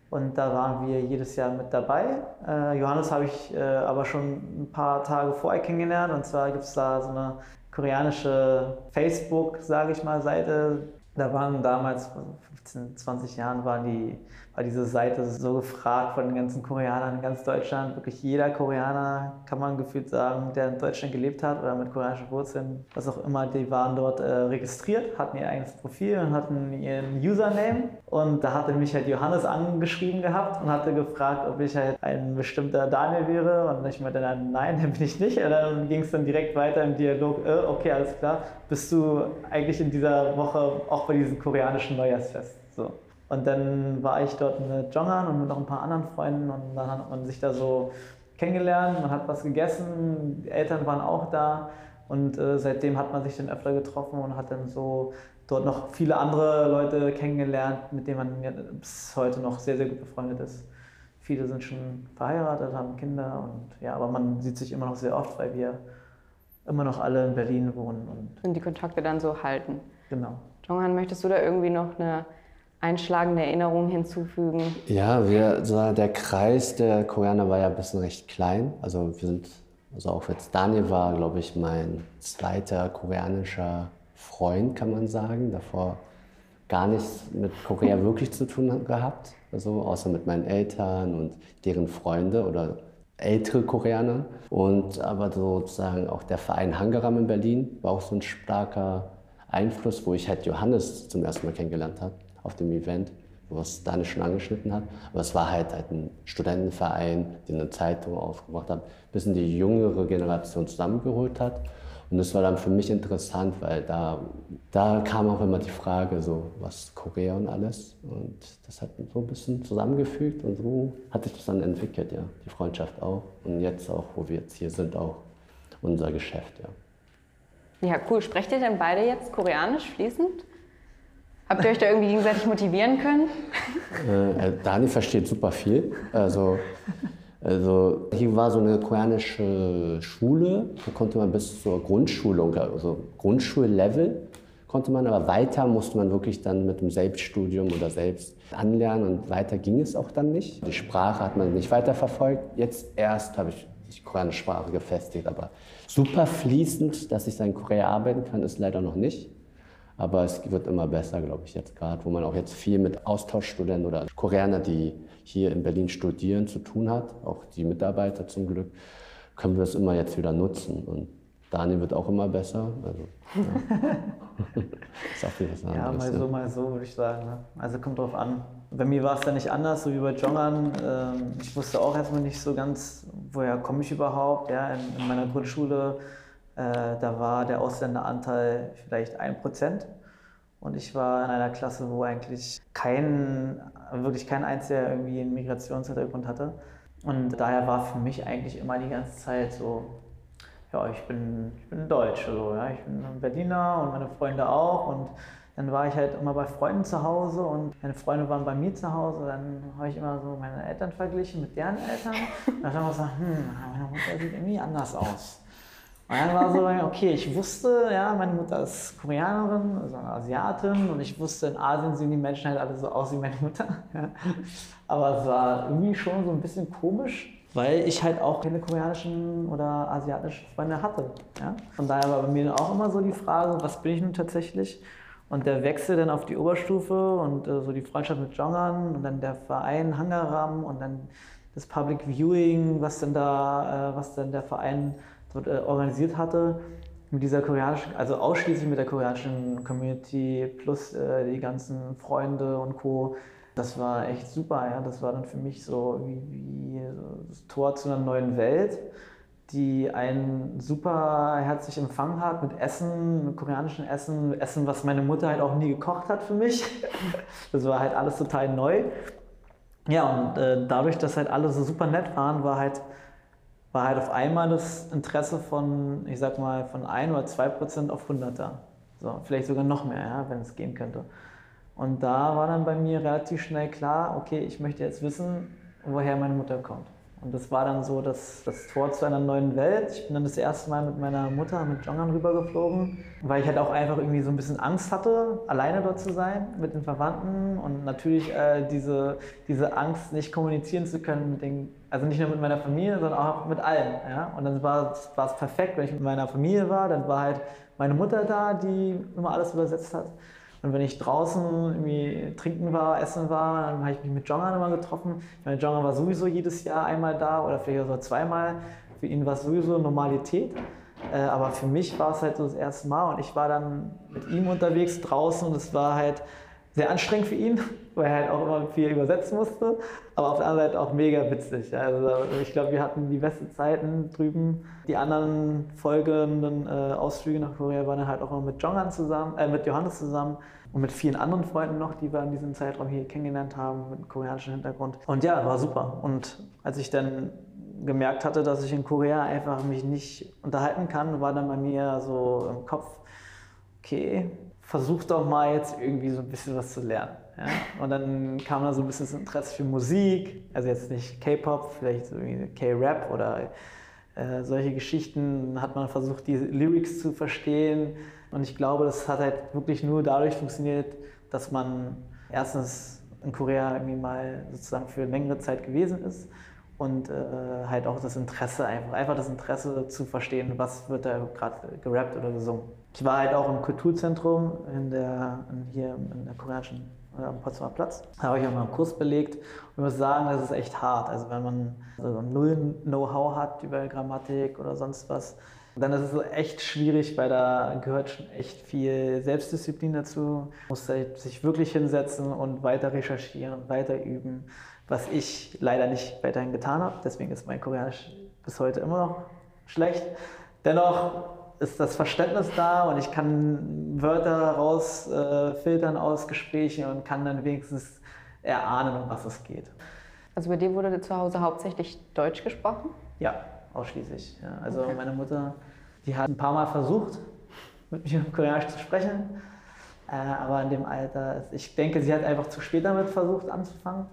Und da waren wir jedes Jahr mit dabei. Äh, Johannes habe ich äh, aber schon ein paar Tage vorher kennengelernt. Und zwar gibt es da so eine koreanische Facebook, sage ich mal, Seite. Da waren damals, 15, 20 Jahren, waren die war diese Seite so gefragt von den ganzen Koreanern in ganz Deutschland. Wirklich jeder Koreaner, kann man gefühlt sagen, der in Deutschland gelebt hat oder mit koreanischen Wurzeln, was auch immer, die waren dort äh, registriert, hatten ihr eigenes Profil und hatten ihren Username. Und da hatte mich halt Johannes angeschrieben gehabt und hatte gefragt, ob ich halt ein bestimmter Daniel wäre. Und ich meinte dann, nein, den bin ich nicht. Und dann ging es dann direkt weiter im Dialog, äh, okay, alles klar, bist du eigentlich in dieser Woche auch bei diesem koreanischen Neujahrsfest? So. Und dann war ich dort mit Jongan und mit noch ein paar anderen Freunden und dann hat man sich da so kennengelernt, man hat was gegessen, die Eltern waren auch da und äh, seitdem hat man sich dann öfter getroffen und hat dann so dort noch viele andere Leute kennengelernt, mit denen man bis heute noch sehr, sehr gut befreundet ist. Viele sind schon verheiratet, haben Kinder und ja, aber man sieht sich immer noch sehr oft, weil wir immer noch alle in Berlin wohnen. Und, und die Kontakte dann so halten. Genau. Jonghan, möchtest du da irgendwie noch eine einschlagende Erinnerung hinzufügen? Ja, wir, so der Kreis der Koreaner war ja ein bisschen recht klein. Also wir sind, also auch jetzt Daniel war, glaube ich, mein zweiter koreanischer Freund, kann man sagen. Davor gar nichts mit Korea wirklich zu tun gehabt. Also außer mit meinen Eltern und deren Freunde oder ältere Koreaner. Und aber sozusagen auch der Verein Hangaram in Berlin war auch so ein starker Einfluss, wo ich halt Johannes zum ersten Mal kennengelernt habe auf dem Event, was Daniel schon angeschnitten hat. Aber es war halt, halt ein Studentenverein, der eine Zeitung aufgemacht hat, bis in die jüngere Generation zusammengeholt hat. Und das war dann für mich interessant, weil da, da kam auch immer die Frage, so was Korea und alles. Und das hat so ein bisschen zusammengefügt und so hat sich das dann entwickelt, ja. Die Freundschaft auch. Und jetzt auch, wo wir jetzt hier sind, auch unser Geschäft, ja. Ja, cool. Sprecht ihr denn beide jetzt Koreanisch fließend? Habt ihr euch da irgendwie gegenseitig motivieren können? Äh, äh, Dani versteht super viel. Also, also hier war so eine koreanische Schule, da konnte man bis zur Grundschulung, also Grundschullevel konnte man, aber weiter musste man wirklich dann mit dem Selbststudium oder selbst anlernen und weiter ging es auch dann nicht. Die Sprache hat man nicht weiter verfolgt. Jetzt erst habe ich die koreanische Sprache gefestigt, aber super fließend, dass ich dann in Korea arbeiten kann, ist leider noch nicht. Aber es wird immer besser, glaube ich, jetzt gerade, wo man auch jetzt viel mit Austauschstudenten oder Koreaner, die hier in Berlin studieren, zu tun hat, auch die Mitarbeiter zum Glück, können wir es immer jetzt wieder nutzen. Und Daniel wird auch immer besser. Also, ja. ist auch wieder was anderes. Ja, mal so, mal so, würde ich sagen. Ne? Also kommt drauf an. Bei mir war es dann nicht anders, so wie bei Jongan. Ähm, ich wusste auch erstmal nicht so ganz, woher komme ich überhaupt. Ja, in, in meiner Grundschule da war der Ausländeranteil vielleicht ein Prozent. Und ich war in einer Klasse, wo eigentlich kein, wirklich kein einziger irgendwie einen Migrationshintergrund hatte. Und daher war für mich eigentlich immer die ganze Zeit so, ja, ich bin, ich bin Deutsch, also, ja, ich bin ein Berliner und meine Freunde auch. Und dann war ich halt immer bei Freunden zu Hause und meine Freunde waren bei mir zu Hause. Dann habe ich immer so meine Eltern verglichen mit deren Eltern. Und dann habe ich gesagt, hm, meine Mutter sieht irgendwie anders aus. Und dann war so, okay, ich wusste, ja, meine Mutter ist Koreanerin, also eine Asiatin und ich wusste, in Asien sehen die Menschen halt alle so aus wie meine Mutter. Aber es war irgendwie schon so ein bisschen komisch, weil ich halt auch keine koreanischen oder asiatischen Freunde hatte. Ja. Von daher war bei mir auch immer so die Frage, was bin ich nun tatsächlich? Und der Wechsel dann auf die Oberstufe und äh, so die Freundschaft mit Jongan und dann der Verein Hangaram und dann das Public Viewing, was denn da, äh, was denn der Verein dort äh, organisiert hatte, mit dieser koreanischen, also ausschließlich mit der koreanischen Community plus äh, die ganzen Freunde und Co. Das war echt super, ja. Das war dann für mich so wie, wie das Tor zu einer neuen Welt, die einen super herzlich empfangen hat mit Essen, mit koreanischem Essen, Essen, was meine Mutter halt auch nie gekocht hat für mich. Das war halt alles total neu. Ja, und äh, dadurch, dass halt alle so super nett waren, war halt war halt auf einmal das Interesse von, ich sag mal, von 1 oder 2 Prozent auf 100 da. So, vielleicht sogar noch mehr, ja, wenn es gehen könnte. Und da war dann bei mir relativ schnell klar, okay, ich möchte jetzt wissen, woher meine Mutter kommt. Und das war dann so das, das Tor zu einer neuen Welt. Ich bin dann das erste Mal mit meiner Mutter, mit Jongan rübergeflogen, weil ich halt auch einfach irgendwie so ein bisschen Angst hatte, alleine dort zu sein mit den Verwandten und natürlich äh, diese, diese Angst, nicht kommunizieren zu können mit den, also nicht nur mit meiner Familie, sondern auch mit allen. Ja? Und dann war es perfekt, wenn ich mit meiner Familie war, dann war halt meine Mutter da, die immer alles übersetzt hat. Und wenn ich draußen irgendwie trinken war, essen war, dann habe ich mich mit Jongan immer getroffen. Ich meine, Jongan war sowieso jedes Jahr einmal da oder vielleicht sogar zweimal. Für ihn war es sowieso Normalität. Äh, aber für mich war es halt so das erste Mal und ich war dann mit ihm unterwegs draußen und es war halt sehr anstrengend für ihn, weil er halt auch immer viel übersetzen musste, aber auf der anderen Seite auch mega witzig. Also ich glaube, wir hatten die beste Zeiten drüben. Die anderen folgenden äh, Ausflüge nach Korea waren halt auch immer mit Jongan zusammen, äh, mit Johannes zusammen und mit vielen anderen Freunden noch, die wir in diesem Zeitraum hier kennengelernt haben, mit koreanischem Hintergrund. Und ja, war super. Und als ich dann gemerkt hatte, dass ich in Korea einfach mich nicht unterhalten kann, war dann bei mir so im Kopf, okay, versuch doch mal jetzt irgendwie so ein bisschen was zu lernen. Ja? Und dann kam da so ein bisschen das Interesse für Musik, also jetzt nicht K-Pop, vielleicht so K-Rap oder äh, solche Geschichten hat man versucht, die Lyrics zu verstehen. Und ich glaube, das hat halt wirklich nur dadurch funktioniert, dass man erstens in Korea irgendwie mal sozusagen für längere Zeit gewesen ist und äh, halt auch das Interesse, einfach, einfach das Interesse zu verstehen, was wird da gerade gerappt oder gesungen. Ich war halt auch im Kulturzentrum in der, in hier in der koreanischen äh, am Potsdamer Platz. Da habe ich auch mal einen Kurs belegt und ich muss sagen, das ist echt hart. Also wenn man also null Know-how hat über Grammatik oder sonst was, dann ist es echt schwierig, weil da gehört schon echt viel Selbstdisziplin dazu. Man muss halt sich wirklich hinsetzen und weiter recherchieren weiter üben, was ich leider nicht weiterhin getan habe. Deswegen ist mein Koreanisch bis heute immer noch schlecht. Dennoch ist das Verständnis da und ich kann Wörter rausfiltern äh, aus Gesprächen und kann dann wenigstens erahnen, um was es geht. Also bei dir wurde zu Hause hauptsächlich Deutsch gesprochen? Ja, ausschließlich. Ja. Also okay. meine Mutter, die hat ein paar Mal versucht, mit mir Koreanisch zu sprechen, äh, aber in dem Alter, ich denke, sie hat einfach zu spät damit versucht anzufangen.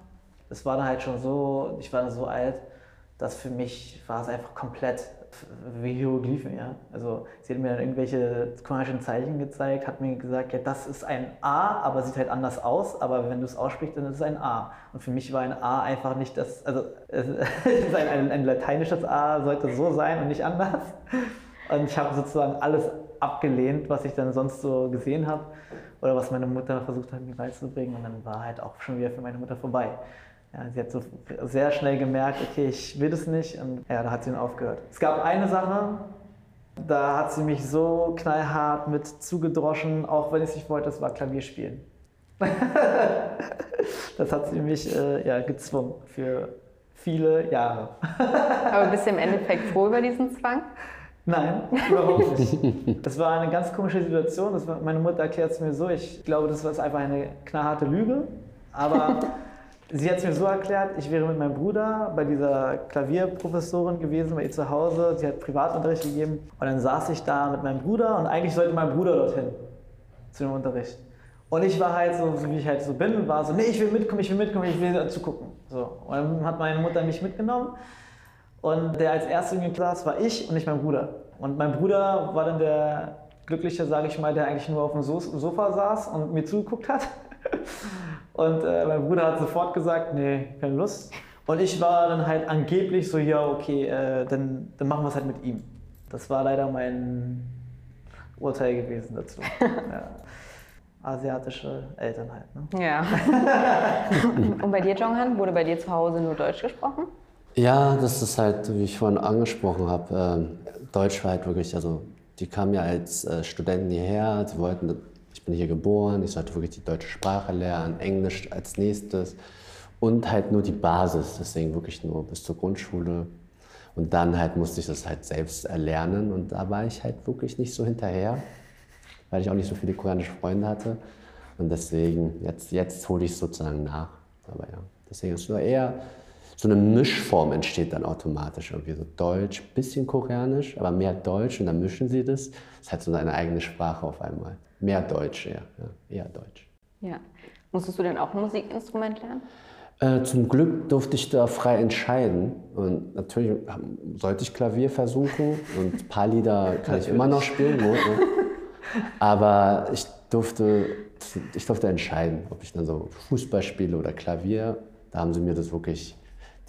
Es war dann halt schon so, ich war dann so alt, dass für mich war es einfach komplett wie Hieroglyphen, ja. Also sie hat mir dann irgendwelche koreanischen Zeichen gezeigt, hat mir gesagt, ja, das ist ein A, aber sieht halt anders aus, aber wenn du es aussprichst, dann ist es ein A. Und für mich war ein A einfach nicht das, also ein, ein, ein lateinisches A, sollte so sein und nicht anders. Und ich habe sozusagen alles abgelehnt, was ich dann sonst so gesehen habe oder was meine Mutter versucht hat, mir beizubringen. Und dann war halt auch schon wieder für meine Mutter vorbei. Ja, sie hat so sehr schnell gemerkt, okay, ich will das nicht und ja, da hat sie dann aufgehört. Es gab eine Sache, da hat sie mich so knallhart mit zugedroschen, auch wenn ich es nicht wollte, das war Klavierspielen. das hat sie mich äh, ja, gezwungen für viele Jahre. Aber bist du im Endeffekt froh über diesen Zwang? Nein, überhaupt nicht. Das war eine ganz komische Situation. War, meine Mutter erklärt es mir so. Ich glaube, das war einfach eine knallharte Lüge. Aber Sie hat es mir so erklärt, ich wäre mit meinem Bruder bei dieser Klavierprofessorin gewesen, bei ihr zu Hause. Sie hat Privatunterricht gegeben. Und dann saß ich da mit meinem Bruder und eigentlich sollte mein Bruder dorthin zu dem Unterricht. Und ich war halt so, wie ich halt so bin, war so, nee, ich will mitkommen, ich will mitkommen, ich will zugucken. So. Und dann hat meine Mutter mich mitgenommen. Und der als erster in saß, war ich und nicht mein Bruder. Und mein Bruder war dann der Glückliche, sage ich mal, der eigentlich nur auf dem Sofa saß und mir zugeguckt hat. Und äh, mein Bruder hat sofort gesagt, nee, keine Lust. Und ich war dann halt angeblich so, ja, okay, äh, dann, dann machen wir es halt mit ihm. Das war leider mein Urteil gewesen dazu. ja. Asiatische Eltern halt. Ne? Ja. Und bei dir, Jonghan, wurde bei dir zu Hause nur Deutsch gesprochen? Ja, das ist halt, wie ich vorhin angesprochen habe, äh, Deutsch war halt wirklich, also die kamen ja als äh, Studenten hierher, sie wollten ich bin hier geboren, ich sollte wirklich die deutsche Sprache lernen, Englisch als nächstes und halt nur die Basis, deswegen wirklich nur bis zur Grundschule. Und dann halt musste ich das halt selbst erlernen und da war ich halt wirklich nicht so hinterher, weil ich auch nicht so viele koreanische Freunde hatte. Und deswegen, jetzt, jetzt hole ich es sozusagen nach. Aber ja, deswegen ist es nur eher so eine Mischform entsteht dann automatisch. Irgendwie so Deutsch, bisschen Koreanisch, aber mehr Deutsch und dann mischen sie das. Das ist halt so eine eigene Sprache auf einmal. Mehr Deutsch, eher, ja, eher Deutsch. Ja. Musstest du denn auch ein Musikinstrument lernen? Äh, zum Glück durfte ich da frei entscheiden. Und natürlich sollte ich Klavier versuchen und ein paar Lieder kann ich immer noch spielen. Ne? Aber ich durfte, ich durfte entscheiden, ob ich dann so Fußball spiele oder Klavier. Da haben sie mir das wirklich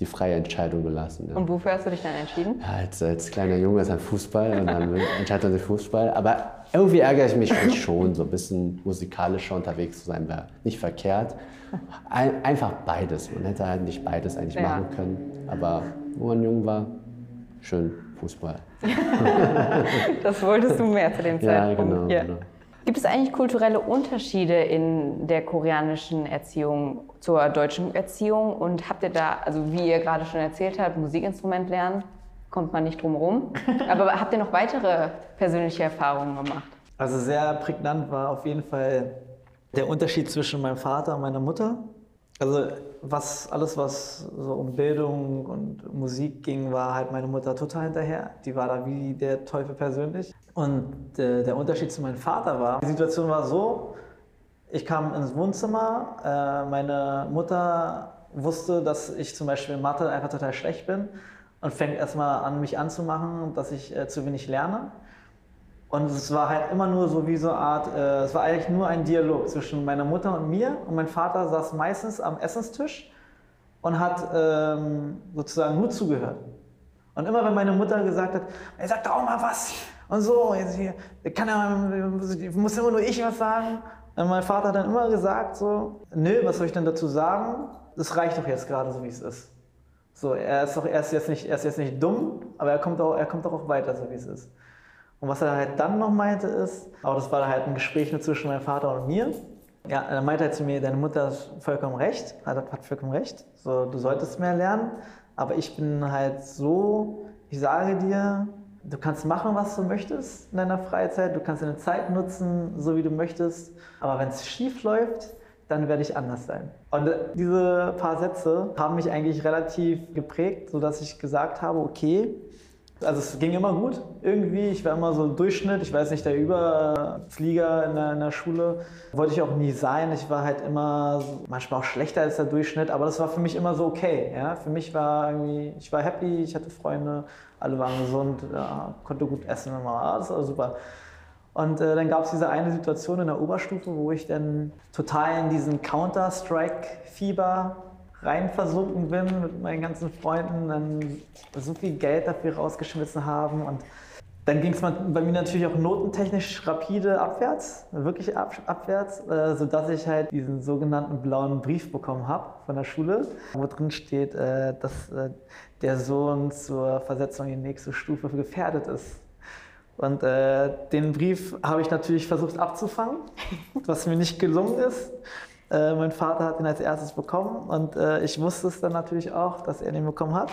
die freie Entscheidung gelassen. Ja. Und wofür hast du dich dann entschieden? Ja, als, als kleiner Junge ist ein Fußball und dann entscheidet man sich Fußball. Aber irgendwie ärgere ich mich schon, so ein bisschen musikalischer unterwegs zu sein, wäre nicht verkehrt. Ein, einfach beides. Man hätte halt nicht beides eigentlich Ja. machen können. Aber wo man jung war, schön Fußball. Das wolltest du mehr zu dem Ja, Zeitpunkt. genau. Ja. genau. Gibt es eigentlich kulturelle Unterschiede in der koreanischen Erziehung zur deutschen Erziehung? Und habt ihr da, also wie ihr gerade schon erzählt habt, Musikinstrument lernen, kommt man nicht drum rum. Aber habt ihr noch weitere persönliche Erfahrungen gemacht? Also sehr prägnant war auf jeden Fall der Unterschied zwischen meinem Vater und meiner Mutter. Also was alles, was so um Bildung und Musik ging, war halt meine Mutter total hinterher. Die war da wie der Teufel persönlich. Und äh, der Unterschied zu meinem Vater war, die Situation war so, ich kam ins Wohnzimmer, äh, meine Mutter wusste, dass ich zum Beispiel in Mathe einfach total schlecht bin und fängt erstmal an, mich anzumachen, dass ich äh, zu wenig lerne. Und es war halt immer nur so wie so eine Art, äh, es war eigentlich nur ein Dialog zwischen meiner Mutter und mir. Und mein Vater saß meistens am Essenstisch und hat ähm, sozusagen nur zugehört. Und immer wenn meine Mutter gesagt hat, er sagt doch auch mal was und so, hier, kann er, muss immer nur ich was sagen. Und mein Vater hat dann immer gesagt so, nö, was soll ich denn dazu sagen? Das reicht doch jetzt gerade so, wie es ist. So, er ist doch er jetzt nicht, er ist jetzt nicht dumm, aber er kommt auch, er kommt auch weiter, so wie es ist. Und was er halt dann noch meinte ist, aber das war halt ein Gespräch nur zwischen meinem Vater und mir. Ja, er meinte halt zu mir, deine Mutter hat vollkommen recht, hat, vollkommen recht, so, du solltest mehr lernen, aber ich bin halt so, ich sage dir, du kannst machen, was du möchtest in deiner Freizeit, du kannst deine Zeit nutzen, so wie du möchtest, aber wenn es schief läuft, dann werde ich anders sein. Und diese paar Sätze haben mich eigentlich relativ geprägt, sodass ich gesagt habe, okay, also es ging immer gut irgendwie. Ich war immer so Durchschnitt. Ich weiß nicht, der Überflieger in der, in der Schule wollte ich auch nie sein. Ich war halt immer manchmal auch schlechter als der Durchschnitt, aber das war für mich immer so okay. Ja? Für mich war irgendwie, ich war happy, ich hatte Freunde, alle waren gesund, ja, konnte gut essen, immer, das war super. Und äh, dann gab es diese eine Situation in der Oberstufe, wo ich dann total in diesen Counter-Strike-Fieber rein versunken bin mit meinen ganzen Freunden, dann so viel Geld dafür rausgeschmissen haben und dann ging es bei mir natürlich auch notentechnisch rapide abwärts, wirklich ab, abwärts, äh, sodass ich halt diesen sogenannten blauen Brief bekommen habe von der Schule, wo drin steht, äh, dass äh, der Sohn zur Versetzung in die nächste Stufe gefährdet ist. Und äh, den Brief habe ich natürlich versucht abzufangen, was mir nicht gelungen ist. Äh, mein Vater hat ihn als erstes bekommen und äh, ich wusste es dann natürlich auch, dass er den bekommen hat,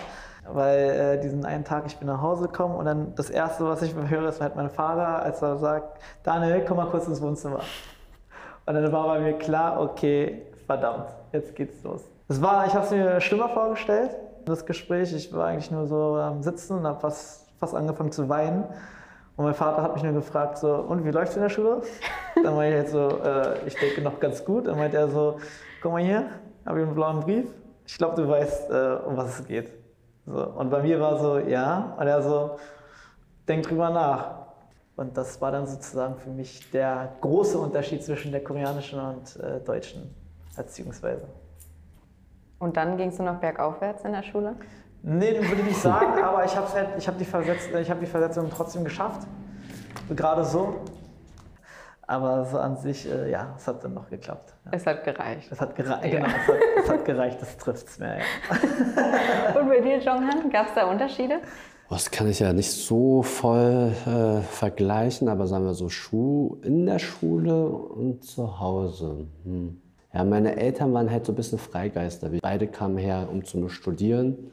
weil äh, diesen einen Tag ich bin nach Hause gekommen und dann das erste, was ich höre, ist halt mein Vater, als er sagt, Daniel, komm mal kurz ins Wohnzimmer. Und dann war bei mir klar, okay, verdammt, jetzt geht's los. Es war, ich habe es mir schlimmer vorgestellt, das Gespräch. Ich war eigentlich nur so am Sitzen und habe fast, fast angefangen zu weinen. Und mein Vater hat mich nur gefragt, so, und wie läuft's in der Schule? Dann meinte ich halt so, äh, ich denke noch ganz gut. Dann meinte er so, guck mal hier, habe ich einen blauen Brief. Ich glaube, du weißt, äh, um was es geht. So. Und bei mir war so, ja. Und er so, denk drüber nach. Und das war dann sozusagen für mich der große Unterschied zwischen der koreanischen und äh, deutschen Erziehungsweise. Und dann ging es nur noch bergaufwärts in der Schule? Nee, das würde ich nicht sagen, aber ich habe halt, ich hab die, Versetz ich hab die Versetzung trotzdem geschafft. Gerade so. Aber so an sich, äh, ja, es hat dann noch geklappt. Ja. Es hat gereicht. Es hat, gere genau, es hat, es hat gereicht, das trifft es mehr. Ja. Und bei dir, Jonghan, gab es da Unterschiede? Das kann ich ja nicht so voll äh, vergleichen, aber sagen wir so, Schuh in der Schule und zu Hause. Hm. Ja, meine Eltern waren halt so ein bisschen Freigeister. Wir beide kamen her, um zu studieren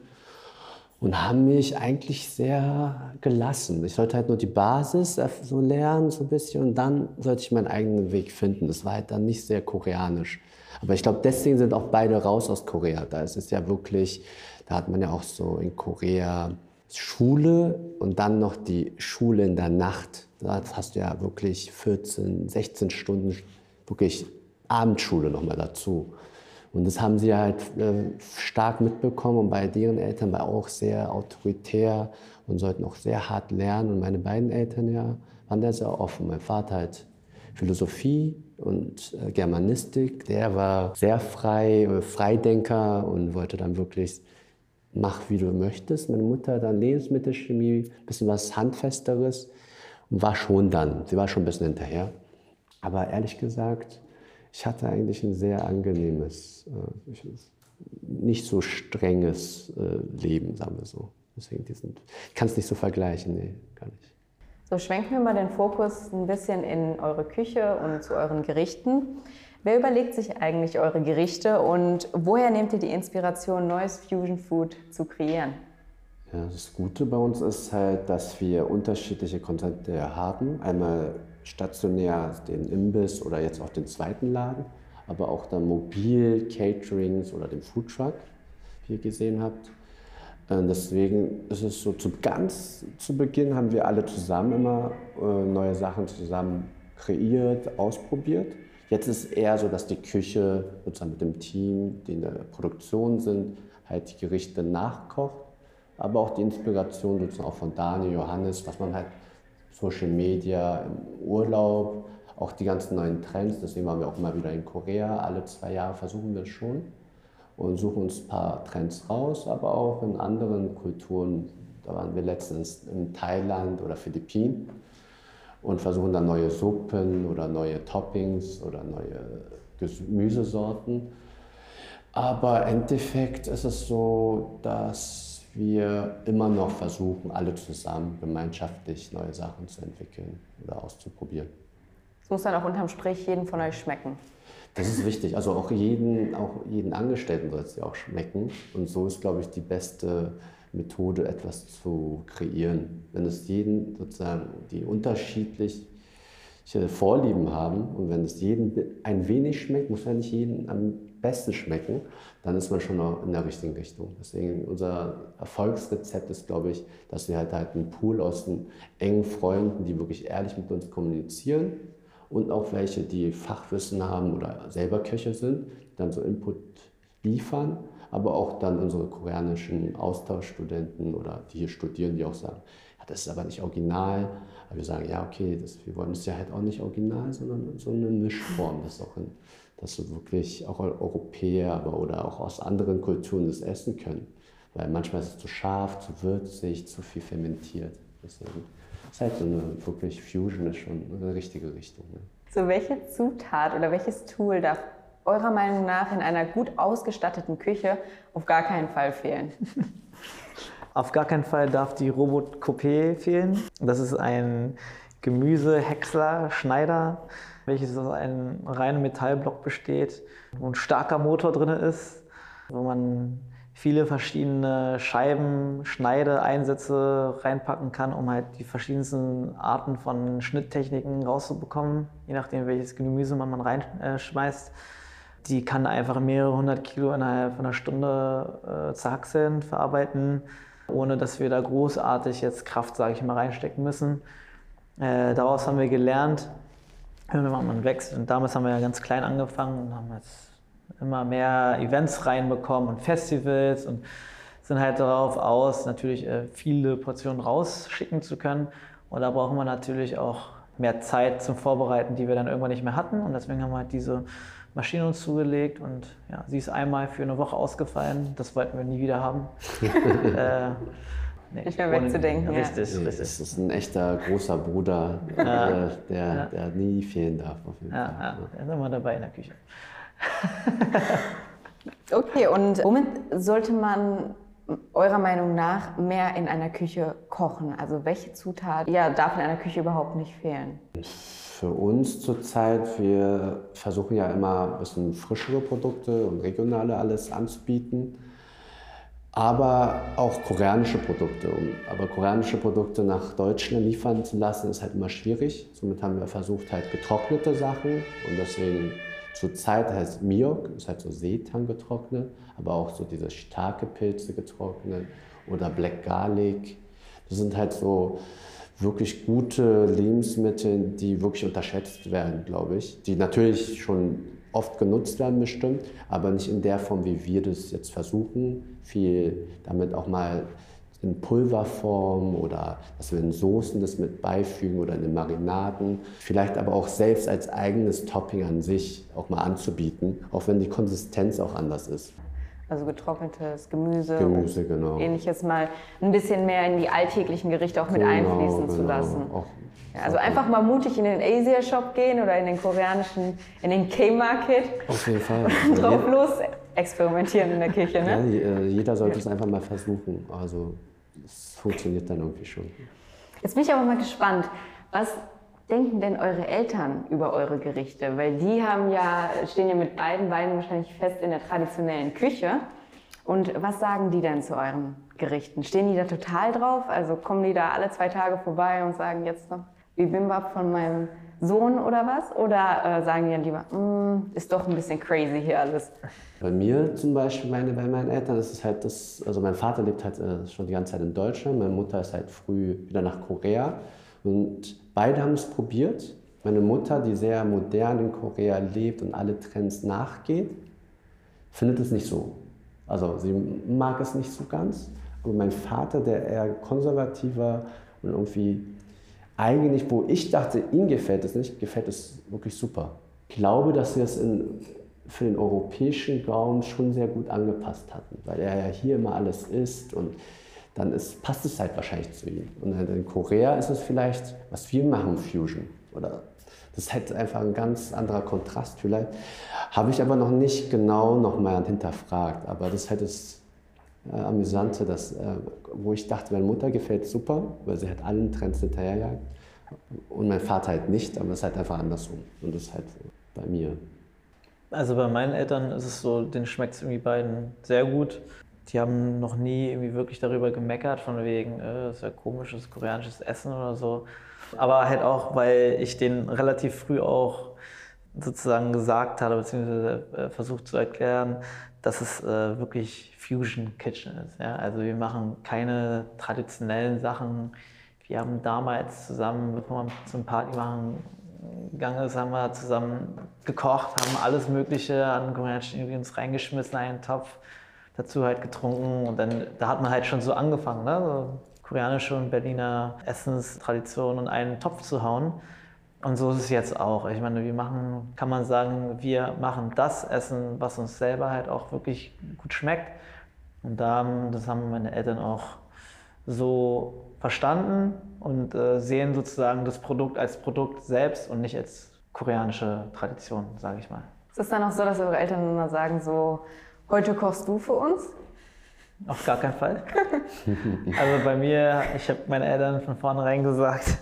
und haben mich eigentlich sehr gelassen. Ich sollte halt nur die Basis so lernen, so ein bisschen, und dann sollte ich meinen eigenen Weg finden. Das war halt dann nicht sehr koreanisch. Aber ich glaube, deswegen sind auch beide raus aus Korea. Da ist es ja wirklich, da hat man ja auch so in Korea Schule und dann noch die Schule in der Nacht. Da hast du ja wirklich 14, 16 Stunden wirklich Abendschule nochmal dazu. Und das haben sie halt äh, stark mitbekommen und bei deren Eltern war auch sehr autoritär und sollten auch sehr hart lernen. Und meine beiden Eltern ja, waren da sehr offen. Mein Vater halt Philosophie und äh, Germanistik. Der war sehr frei, äh, Freidenker und wollte dann wirklich mach wie du möchtest. Meine Mutter dann Lebensmittelchemie, bisschen was Handfesteres. war schon dann, sie war schon ein bisschen hinterher. Aber ehrlich gesagt, ich hatte eigentlich ein sehr angenehmes, äh, nicht so strenges äh, Leben, sagen wir so. Deswegen, die sind, ich kann es nicht so vergleichen, nee, gar nicht. So schwenken wir mal den Fokus ein bisschen in eure Küche und zu euren Gerichten. Wer überlegt sich eigentlich eure Gerichte und woher nehmt ihr die Inspiration, neues Fusion Food zu kreieren? Ja, das Gute bei uns ist halt, dass wir unterschiedliche Konzepte haben. Einmal stationär den Imbiss oder jetzt auch den zweiten Laden, aber auch dann mobil, Caterings oder den Foodtruck, wie ihr gesehen habt. Und deswegen ist es so, zu ganz zu Beginn haben wir alle zusammen immer äh, neue Sachen zusammen kreiert, ausprobiert. Jetzt ist es eher so, dass die Küche sozusagen mit dem Team, die in der Produktion sind, halt die Gerichte nachkocht aber auch die Inspiration sozusagen auch von Daniel, Johannes, was man halt Social Media im Urlaub, auch die ganzen neuen Trends, deswegen waren wir auch immer wieder in Korea, alle zwei Jahre versuchen wir es schon und suchen uns ein paar Trends raus, aber auch in anderen Kulturen, da waren wir letztens in Thailand oder Philippinen und versuchen dann neue Suppen oder neue Toppings oder neue Gemüsesorten. Aber im Endeffekt ist es so, dass wir immer noch versuchen, alle zusammen gemeinschaftlich neue Sachen zu entwickeln oder auszuprobieren. Es muss dann auch unterm Strich jeden von euch schmecken. Das ist wichtig. Also auch jeden, auch jeden Angestellten soll es ja auch schmecken. Und so ist, glaube ich, die beste Methode, etwas zu kreieren. Wenn es jeden sozusagen, die unterschiedlich Vorlieben haben und wenn es jedem ein wenig schmeckt, muss ja nicht jeden am besten schmecken, dann ist man schon in der richtigen Richtung. Deswegen unser Erfolgsrezept ist, glaube ich, dass wir halt, halt einen Pool aus den engen Freunden, die wirklich ehrlich mit uns kommunizieren und auch welche, die Fachwissen haben oder selber Köche sind, dann so Input liefern, aber auch dann unsere koreanischen Austauschstudenten oder die hier studieren, die auch sagen, das ist aber nicht original, aber wir sagen, ja, okay, das, wir wollen es ja halt auch nicht original, sondern so eine Mischform, dass, auch in, dass so wirklich auch Europäer aber, oder auch aus anderen Kulturen das essen können. Weil manchmal ist es zu scharf, zu würzig, zu viel fermentiert. Deswegen ist halt so eine wirklich Fusion ist schon eine richtige Richtung. Ne? So, welche Zutat oder welches Tool darf eurer Meinung nach in einer gut ausgestatteten Küche auf gar keinen Fall fehlen? Auf gar keinen Fall darf die Robot Coupé fehlen. Das ist ein Gemüsehäcksler, Schneider, welches aus einem reinen Metallblock besteht, wo ein starker Motor drin ist, wo man viele verschiedene Scheiben, Schneide, Einsätze reinpacken kann, um halt die verschiedensten Arten von Schnitttechniken rauszubekommen, je nachdem welches Gemüse man, man reinschmeißt. Die kann einfach mehrere hundert Kilo innerhalb von einer Stunde äh, zerhackseln, verarbeiten ohne dass wir da großartig jetzt Kraft, sage ich mal, reinstecken müssen. Äh, daraus haben wir gelernt, wenn man wächst. Und damals haben wir ja ganz klein angefangen und haben jetzt immer mehr Events reinbekommen und Festivals und sind halt darauf aus, natürlich äh, viele Portionen rausschicken zu können. Und da brauchen wir natürlich auch mehr Zeit zum Vorbereiten, die wir dann irgendwann nicht mehr hatten. Und deswegen haben wir halt diese Maschine uns zugelegt und ja, sie ist einmal für eine Woche ausgefallen. Das wollten wir nie wieder haben. äh, nee, nicht mehr wegzudenken. Ja, richtig, ja. richtig. Das ist ein echter großer Bruder, ja. der, der, der, nie fehlen darf. Auf jeden ja, Fall. Ja, der ist immer dabei in der Küche. okay, und womit sollte man eurer Meinung nach mehr in einer Küche kochen? Also welche Zutat ja, darf in einer Küche überhaupt nicht fehlen? für uns zurzeit, wir versuchen ja immer ein bisschen frischere Produkte und regionale alles anzubieten, aber auch koreanische Produkte. Aber koreanische Produkte nach Deutschland liefern zu lassen, ist halt immer schwierig. Somit haben wir versucht, halt getrocknete Sachen und deswegen zurzeit heißt Miok, ist halt so Seetang getrocknet, aber auch so diese Shiitake-Pilze getrocknet oder Black Garlic. Das sind halt so wirklich gute Lebensmittel, die wirklich unterschätzt werden, glaube ich. Die natürlich schon oft genutzt werden bestimmt, aber nicht in der Form, wie wir das jetzt versuchen. Viel damit auch mal in Pulverform oder dass wir in Soßen das mit beifügen oder in den Marinaden. Vielleicht aber auch selbst als eigenes Topping an sich auch mal anzubieten, auch wenn die Konsistenz auch anders ist. Also getrocknetes Gemüse. Gemüse, genau. Ähnliches mal ein bisschen mehr in die alltäglichen Gerichte auch mit Genau, einfließen zu genau. lassen. Auch, Ja, also einfach mal mutig in den Asia-Shop gehen oder in den koreanischen, in den K-Market auf jeden Fall. drauf los experimentieren in der Küche, Ja, ne? je- äh, jeder sollte es einfach mal versuchen. Also es funktioniert dann irgendwie schon. Jetzt bin ich aber mal gespannt, was denken denn eure Eltern über eure Gerichte? Weil die haben ja, stehen ja mit beiden Beinen wahrscheinlich fest in der traditionellen Küche. Und was sagen die denn zu euren Gerichten? Stehen die da total drauf? Also kommen die da alle zwei Tage vorbei und sagen jetzt noch Bibimbap von meinem Sohn oder was? Oder äh, sagen die dann lieber, "Mm, ist doch ein bisschen crazy hier alles? Bei mir zum Beispiel, meine, bei meinen Eltern ist es halt das, also mein Vater lebt halt äh, schon die ganze Zeit in Deutschland, meine Mutter ist halt früh wieder nach Korea und beide haben es probiert. Meine Mutter, die sehr modern in Korea lebt und alle Trends nachgeht, findet es nicht so. Also sie mag es nicht so ganz. Aber mein Vater, der eher konservativer und irgendwie eigentlich, wo ich dachte, ihm gefällt es nicht, gefällt es wirklich super. Ich glaube, dass wir es in, für den europäischen Raum schon sehr gut angepasst hatten, weil er ja hier immer alles isst und dann ist, passt es halt wahrscheinlich zu ihm. Und in Korea ist es vielleicht, was wir machen, Fusion. Oder das ist halt einfach ein ganz anderer Kontrast vielleicht. Habe ich aber noch nicht genau nochmal hinterfragt. Aber das ist halt das äh, Amüsante, dass, äh, wo ich dachte, meine Mutter gefällt super, weil sie halt allen Trends hinterherjagt. Und mein Vater halt nicht, aber das ist halt einfach andersrum. Und das ist halt bei mir. Also bei meinen Eltern ist es so, denen schmeckt es irgendwie beiden sehr gut. Die haben noch nie irgendwie wirklich darüber gemeckert, von wegen, äh, das ist ja komisches koreanisches Essen oder so. Aber halt auch, weil ich denen relativ früh auch sozusagen gesagt habe, beziehungsweise äh, versucht zu erklären, dass es äh, wirklich Fusion Kitchen ist. Ja? Also wir machen keine traditionellen Sachen. Wir haben damals zusammen, bevor man zum Party machen gegangen ist, haben wir zusammen gekocht, haben alles Mögliche an koreanischen Ingredients reingeschmissen, einen Topf, dazu halt getrunken und dann, da hat man halt schon so angefangen, ne? so koreanische und Berliner Essenstradition in einen Topf zu hauen. Und so ist es jetzt auch. Ich meine, wir machen, kann man sagen, wir machen das Essen, was uns selber halt auch wirklich gut schmeckt. Und da, das haben meine Eltern auch so verstanden und äh, sehen sozusagen das Produkt als Produkt selbst und nicht als koreanische Tradition, sage ich mal. Ist es dann auch so, dass eure Eltern immer sagen, so, heute kochst du für uns? Auf gar keinen Fall. Also bei mir, ich habe meinen Eltern von vornherein gesagt,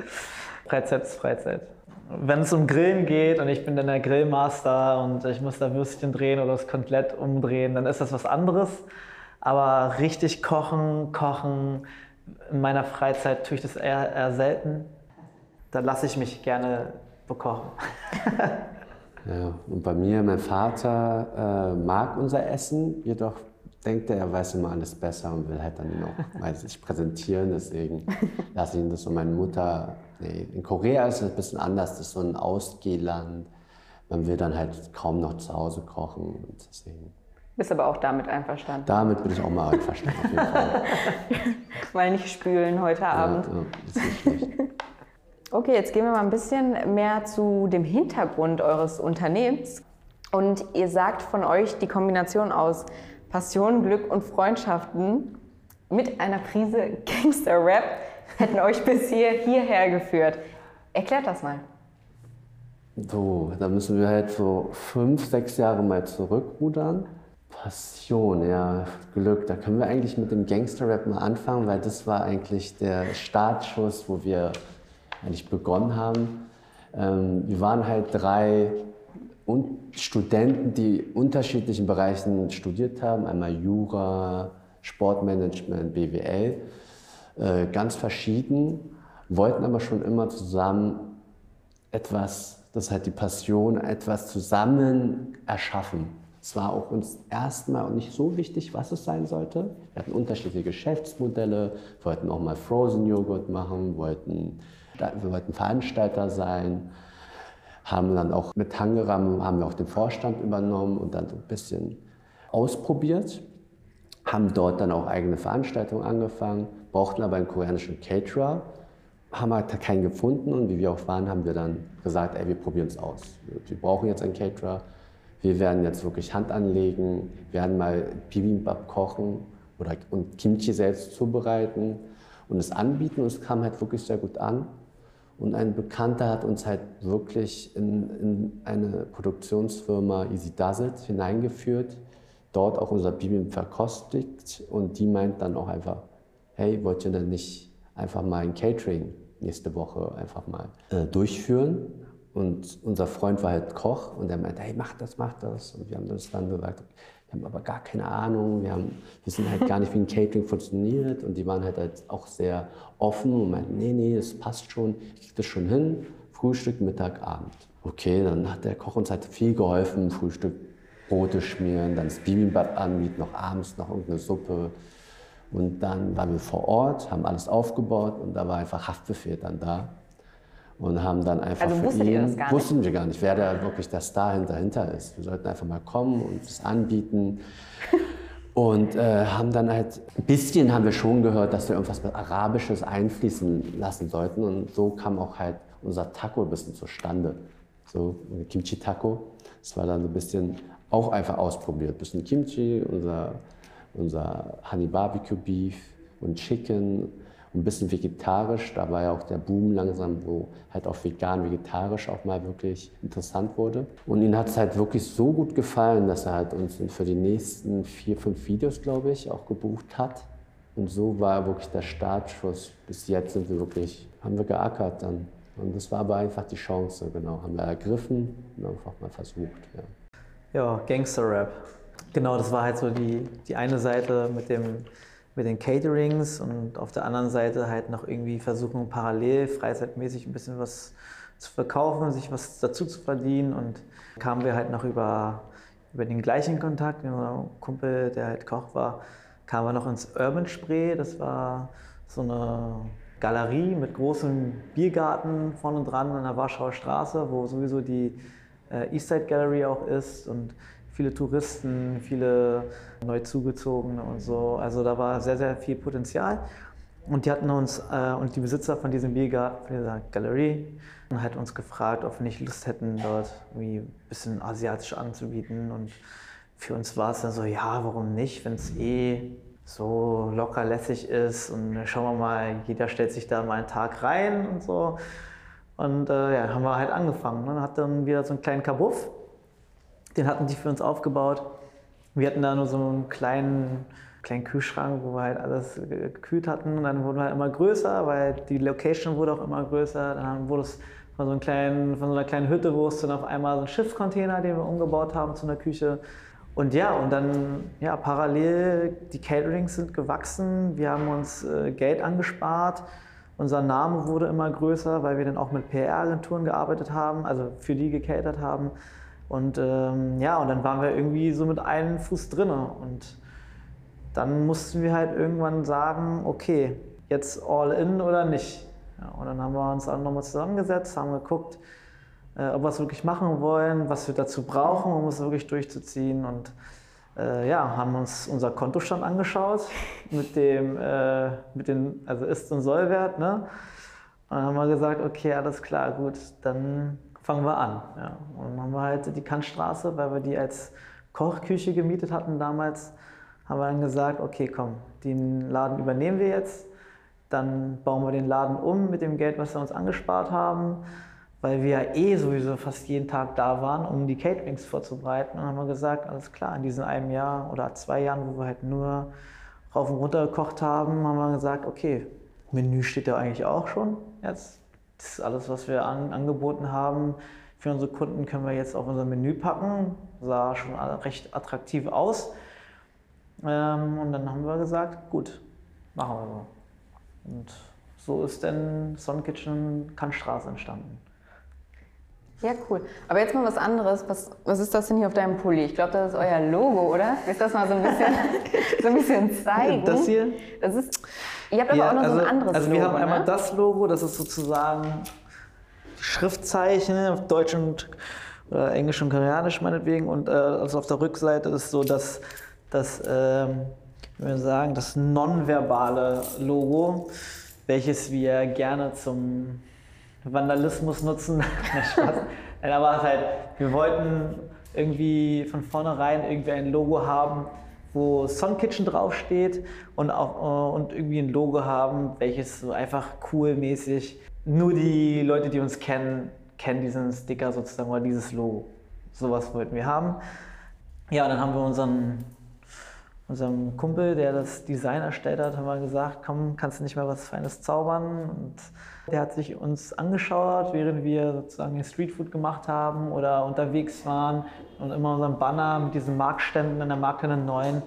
Freizeit ist Freizeit. Wenn es um Grillen geht und ich bin dann der Grillmaster und ich muss da Würstchen drehen oder das komplett umdrehen, dann ist das was anderes. Aber richtig kochen, kochen, in meiner Freizeit tue ich das eher, eher selten. Da lasse ich mich gerne bekochen. Ja, und bei mir, mein Vater äh, mag unser Essen, jedoch denkt er, er weiß immer alles besser und will halt dann noch mal sich präsentieren. Deswegen lasse ich ihn das und meine Mutter. Nee, in Korea ist es ein bisschen anders, das ist so ein Ausgehland. Man will dann halt kaum noch zu Hause kochen. Und deswegen, Bist aber auch damit einverstanden. damit bin ich auch mal einverstanden. Auf jeden Fall. Mal nicht spülen heute Ja, Abend. ja, ist nicht schlecht. Okay, jetzt gehen wir mal ein bisschen mehr zu dem Hintergrund eures Unternehmens. Und ihr sagt von euch, die Kombination aus Passion, Glück und Freundschaften mit einer Prise Gangster-Rap hätten euch bis hier, hierher geführt. Erklärt das mal. So, da müssen wir halt so fünf, sechs Jahre mal zurückrudern. Passion, ja, Glück. Da können wir eigentlich mit dem Gangster-Rap mal anfangen, weil das war eigentlich der Startschuss, wo wir eigentlich begonnen haben. Ähm, wir waren halt drei Studenten, die unterschiedlichen Bereichen studiert haben. Einmal Jura, Sportmanagement, BWL. Äh, ganz verschieden, wollten aber schon immer zusammen etwas, das ist halt die Passion, etwas zusammen erschaffen. Es war auch uns erstmal nicht so wichtig, was es sein sollte. Wir hatten unterschiedliche Geschäftsmodelle, wollten auch mal Frozen Joghurt machen, wollten, wir wollten Veranstalter sein, haben dann auch mit Tangeram haben wir auch den Vorstand übernommen und dann so ein bisschen ausprobiert, haben dort dann auch eigene Veranstaltungen angefangen, brauchten aber einen koreanischen Caterer, haben halt keinen gefunden und wie wir auch waren, haben wir dann gesagt, ey, wir probieren es aus. Wir brauchen jetzt einen Caterer, wir werden jetzt wirklich Hand anlegen, werden mal Bibimbap kochen oder, und Kimchi selbst zubereiten und es anbieten. Und es kam halt wirklich sehr gut an. Und ein Bekannter hat uns halt wirklich in, in eine Produktionsfirma Easy Does It hineingeführt, dort auch unser Bibimbap verkostigt und die meint dann auch einfach, hey, wollt ihr denn nicht einfach mal ein Catering nächste Woche einfach mal äh, durchführen? Und unser Freund war halt Koch und er meinte, hey, mach das, mach das. Und wir haben das dann gesagt, wir haben aber gar keine Ahnung, wir, haben, wir wissen halt gar nicht, wie ein Catering funktioniert. Und die waren halt, halt auch sehr offen und meinten, nee, nee, das passt schon, ich krieg das schon hin. Frühstück, Mittag, Abend. Okay, dann hat der Koch uns halt viel geholfen, Frühstück, Brote schmieren, dann das Bibimbap anbieten, noch abends noch irgendeine Suppe. Und dann waren wir vor Ort, haben alles aufgebaut und da war einfach Haftbefehl dann da und haben dann einfach Also für ihn, wussten wir gar nicht, wer da wirklich der Star dahinter ist. Wir sollten einfach mal kommen und es anbieten. Und äh, haben dann halt, ein bisschen haben wir schon gehört, dass wir irgendwas mit Arabisches einfließen lassen sollten. Und so kam auch halt unser Taco ein bisschen zustande. So Kimchi Taco. Das war dann so ein bisschen auch einfach ausprobiert. Ein bisschen Kimchi, unser, unser Honey Barbecue Beef und Chicken ein bisschen vegetarisch. Da war ja auch der Boom langsam, wo halt auch vegan, vegetarisch auch mal wirklich interessant wurde. Und ihnen hat es halt wirklich so gut gefallen, dass er halt uns für die nächsten vier, fünf Videos, glaube ich, auch gebucht hat. Und so war wirklich der Startschuss. Bis jetzt sind wir wirklich, haben wir geackert dann. Und das war aber einfach die Chance, genau, haben wir ergriffen und einfach mal versucht. Ja. Ja, Gangster-Rap. Genau, das war halt so die, die eine Seite mit, dem, mit den Caterings und auf der anderen Seite halt noch irgendwie versuchen, parallel freizeitmäßig ein bisschen was zu verkaufen, sich was dazu zu verdienen. Und kamen wir halt noch über, über den gleichen Kontakt, mit unserem Kumpel, der halt Koch war, kamen wir noch ins Urban Spree. Das war so eine Galerie mit großem Biergarten vorne dran an der Warschauer Straße, wo sowieso die äh, Eastside Gallery auch ist und viele Touristen, viele neu zugezogene und so. Also da war sehr, sehr viel Potenzial. Und die hatten uns äh, und die Besitzer von diesem Biergarten, von dieser Galerie, hat uns gefragt, ob wir nicht Lust hätten, dort irgendwie ein bisschen asiatisch anzubieten. Und für uns war es dann so, ja, warum nicht, wenn es eh so locker lässig ist und schauen wir mal, jeder stellt sich da mal einen Tag rein und so. Und äh, ja, haben wir halt angefangen. Dann hat dann wieder so einen kleinen Kabuff, den hatten die für uns aufgebaut. Wir hatten da nur so einen kleinen, kleinen Kühlschrank, wo wir halt alles gekühlt hatten. Und dann wurden wir halt immer größer, weil die Location wurde auch immer größer. Dann wurde es von so, kleinen, von so einer kleinen Hütte, wo es dann auf einmal so ein Schiffscontainer, den wir umgebaut haben zu einer Küche. Und ja, und dann ja, parallel, die Caterings sind gewachsen, wir haben uns äh, Geld angespart, unser Name wurde immer größer, weil wir dann auch mit PR-Agenturen gearbeitet haben, also für die gecatert haben. Und ähm, ja, und dann waren wir irgendwie so mit einem Fuß drinne. Und dann mussten wir halt irgendwann sagen, okay, jetzt all in oder nicht. Ja, und dann haben wir uns dann nochmal zusammengesetzt, haben geguckt, äh, ob wir es wirklich machen wollen, was wir dazu brauchen, um es wirklich durchzuziehen. Und äh, ja, haben uns unser Kontostand angeschaut mit dem, äh, mit den, also Ist- und Sollwert. Ne? Und dann haben wir gesagt, okay, alles klar, gut, dann fangen wir an. Ja. Und dann haben wir halt die Kantstraße, weil wir die als Kochküche gemietet hatten damals, haben wir dann gesagt, okay, komm, den Laden übernehmen wir jetzt. Dann bauen wir den Laden um mit dem Geld, was wir uns angespart haben, weil wir ja eh sowieso fast jeden Tag da waren, um die Caterings vorzubereiten. Und dann haben wir gesagt, alles klar, in diesem einem Jahr oder zwei Jahren, wo wir halt nur rauf und runter gekocht haben, haben wir gesagt, okay, Menü steht ja eigentlich auch schon jetzt. Das ist alles, was wir an, angeboten haben. Für unsere Kunden können wir jetzt auf unser Menü packen. Sah schon recht attraktiv aus. Ähm, und dann haben wir gesagt, gut, machen wir so. Und so ist dann Sun Kitchen Kantstraße entstanden. Ja, cool. Aber jetzt mal was anderes. Was, was ist das denn hier auf deinem Pulli? Ich glaube, das ist euer Logo, oder? Willst du das mal so ein bisschen, so ein bisschen zeigen? Das hier? Das ist, ihr habt aber auch noch also, so ein anderes also Logo, wir haben einmal ne? das Logo, das ist sozusagen Schriftzeichen auf Deutsch und oder Englisch und Koreanisch meinetwegen. Und äh, also auf der Rückseite ist so das, das ähm, wie wir sagen, das nonverbale Logo, welches wir gerne zum Vandalismus nutzen. Nein, aber es halt, wir wollten irgendwie von vornherein irgendwie ein Logo haben, wo Sun Kitchen draufsteht und, auch, äh, und irgendwie ein Logo haben, welches so einfach cool mäßig, nur die Leute, die uns kennen, kennen diesen Sticker sozusagen oder dieses Logo. Sowas wollten wir haben. Ja, dann haben wir unseren, unserem Kumpel, der das Design erstellt hat, haben wir gesagt, komm, kannst du nicht mal was Feines zaubern? Und der hat sich uns angeschaut, während wir sozusagen Streetfood gemacht haben oder unterwegs waren und immer unseren Banner mit diesen Marktständen in der Marke 9.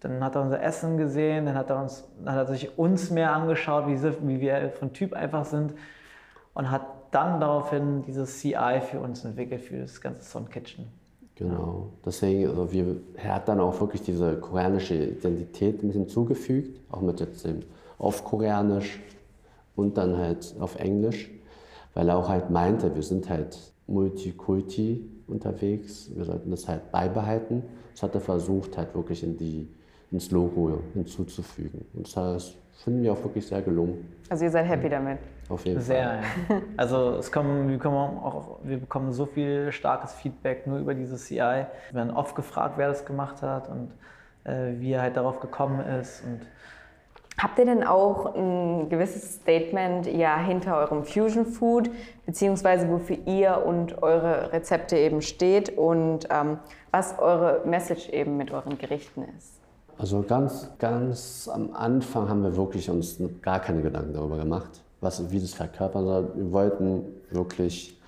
Dann hat er unser Essen gesehen, dann hat er, uns, hat er sich uns mehr angeschaut, wie, wie wir von Typ einfach sind und hat dann daraufhin dieses CI für uns entwickelt, für das ganze Sun Kitchen. Genau. Deswegen, also wir, er hat dann auch wirklich diese koreanische Identität mit hinzugefügt, auch mit jetzt dem auf Koreanisch und dann halt auf Englisch, weil er auch halt meinte, wir sind halt Multikulti unterwegs, wir sollten das halt beibehalten. Das hat er versucht, halt wirklich in die, ins Logo hinzuzufügen. Und das finden wir auch wirklich sehr gelungen. Also ihr seid happy damit? Auf jeden Sehr, Fall. Also es kommen, wir, kommen auch, wir bekommen so viel starkes Feedback nur über dieses CI. Wir werden oft gefragt, wer das gemacht hat und äh, wie er halt darauf gekommen ist. Und Habt ihr denn auch ein gewisses Statement ja hinter eurem Fusion Food, beziehungsweise wofür ihr und eure Rezepte eben steht und ähm, was eure Message eben mit euren Gerichten ist? Also ganz, ganz am Anfang haben wir wirklich uns gar keine Gedanken darüber gemacht, was, wie das verkörpern soll. Wir wollten wirklich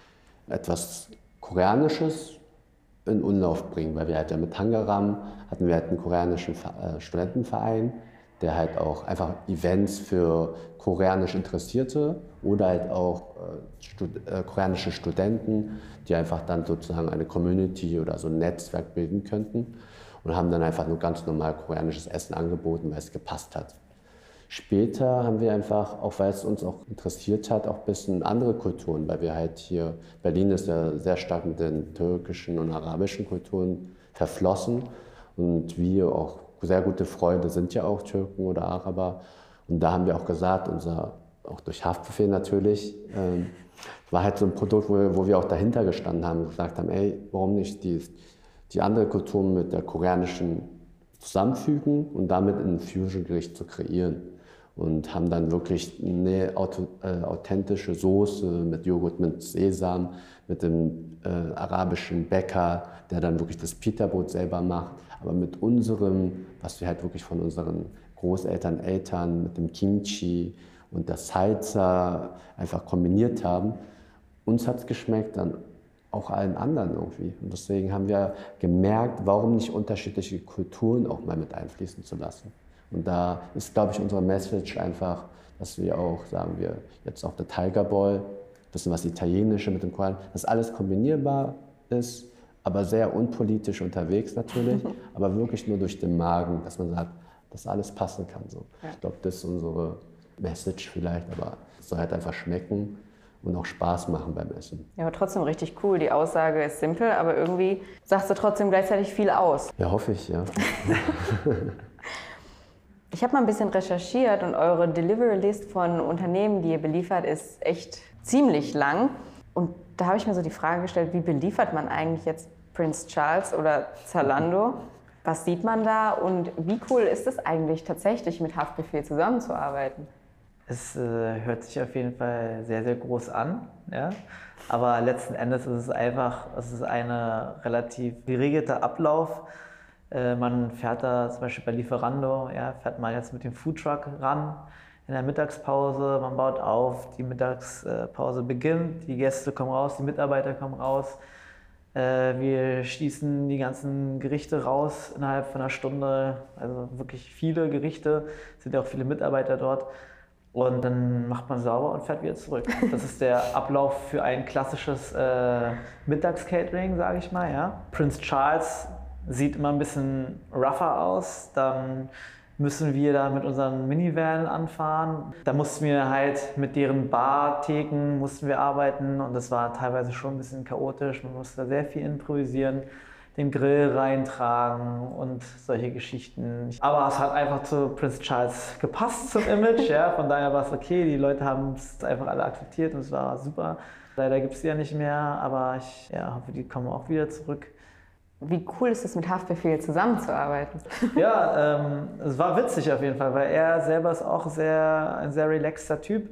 etwas Koreanisches in Umlauf bringen, weil wir halt ja mit Tangaram hatten wir halt einen koreanischen äh, Studentenverein, der halt auch einfach Events für koreanisch Interessierte oder halt auch äh, Stud äh, koreanische Studenten, die einfach dann sozusagen eine Community oder so ein Netzwerk bilden könnten und haben dann einfach nur ganz normal koreanisches Essen angeboten, weil es gepasst hat. Später haben wir einfach, auch weil es uns auch interessiert hat, auch ein bisschen andere Kulturen, weil wir halt hier, Berlin ist ja sehr stark mit den türkischen und arabischen Kulturen verflossen und wir auch sehr gute Freunde sind ja auch Türken oder Araber. Und da haben wir auch gesagt, unser, auch durch Haftbefehl natürlich, ähm, war halt so ein Produkt, wo wir, wo wir auch dahinter gestanden haben und gesagt haben, ey, warum nicht die, die andere Kultur mit der koreanischen zusammenfügen und damit ein Fusion-Gericht zu kreieren. Und haben dann wirklich eine äh, authentische Soße mit Joghurt, mit Sesam, mit dem äh, arabischen Bäcker, der dann wirklich das Pita-Brot selber macht, aber mit unserem, was wir halt wirklich von unseren Großeltern, Eltern, mit dem Kimchi und der Salsa einfach kombiniert haben. Uns hat es geschmeckt, dann auch allen anderen irgendwie. Und deswegen haben wir gemerkt, warum nicht unterschiedliche Kulturen auch mal mit einfließen zu lassen. Und da ist, glaube ich, unsere Message einfach, dass wir auch, sagen wir, jetzt auch der Tiger Ball, bisschen was Italienische mit dem Koran, dass alles kombinierbar ist, aber sehr unpolitisch unterwegs natürlich, aber wirklich nur durch den Magen, dass man sagt, dass alles passen kann. So. Ja. Ich glaube, das ist unsere Message vielleicht, aber es soll halt einfach schmecken und auch Spaß machen beim Essen. Ja, aber trotzdem richtig cool. Die Aussage ist simpel, aber irgendwie sagst du trotzdem gleichzeitig viel aus. Ja, hoffe ich, ja. ich habe mal ein bisschen recherchiert und eure Delivery List von Unternehmen, die ihr beliefert, ist echt ziemlich lang. Und da habe ich mir so die Frage gestellt, wie beliefert man eigentlich jetzt Prince Charles oder Zalando? Was sieht man da und wie cool ist es eigentlich tatsächlich mit Haftbefehl zusammenzuarbeiten? Es äh, hört sich auf jeden Fall sehr, sehr groß an. Ja? Aber letzten Endes ist es einfach, es ist ein relativ geregelter Ablauf. Äh, man fährt da zum Beispiel bei Lieferando, ja, fährt man jetzt mit dem Foodtruck ran in der Mittagspause, man baut auf, die Mittagspause beginnt, die Gäste kommen raus, die Mitarbeiter kommen raus. Äh, wir schießen die ganzen Gerichte raus innerhalb von einer Stunde, also wirklich viele Gerichte, sind ja auch viele Mitarbeiter dort. Und dann macht man sauber und fährt wieder zurück. Das ist der Ablauf für ein klassisches äh, Mittagscatering, sage ich mal. Ja. Prince Charles sieht immer ein bisschen rougher aus. Dann müssen wir da mit unseren Minivan anfahren. Da mussten wir halt mit deren Bartheken mussten wir arbeiten und das war teilweise schon ein bisschen chaotisch. Man musste da sehr viel improvisieren den Grill reintragen und solche Geschichten. Aber es hat einfach zu Prince Charles gepasst zum Image, ja. Von daher war es okay. Die Leute haben es einfach alle akzeptiert und es war super. Leider gibt es die ja nicht mehr, aber ich ja, hoffe, die kommen auch wieder zurück. Wie cool ist es, mit Haftbefehl zusammenzuarbeiten? Ja, ähm, es war witzig auf jeden Fall, weil er selber ist auch sehr, ein sehr relaxter Typ.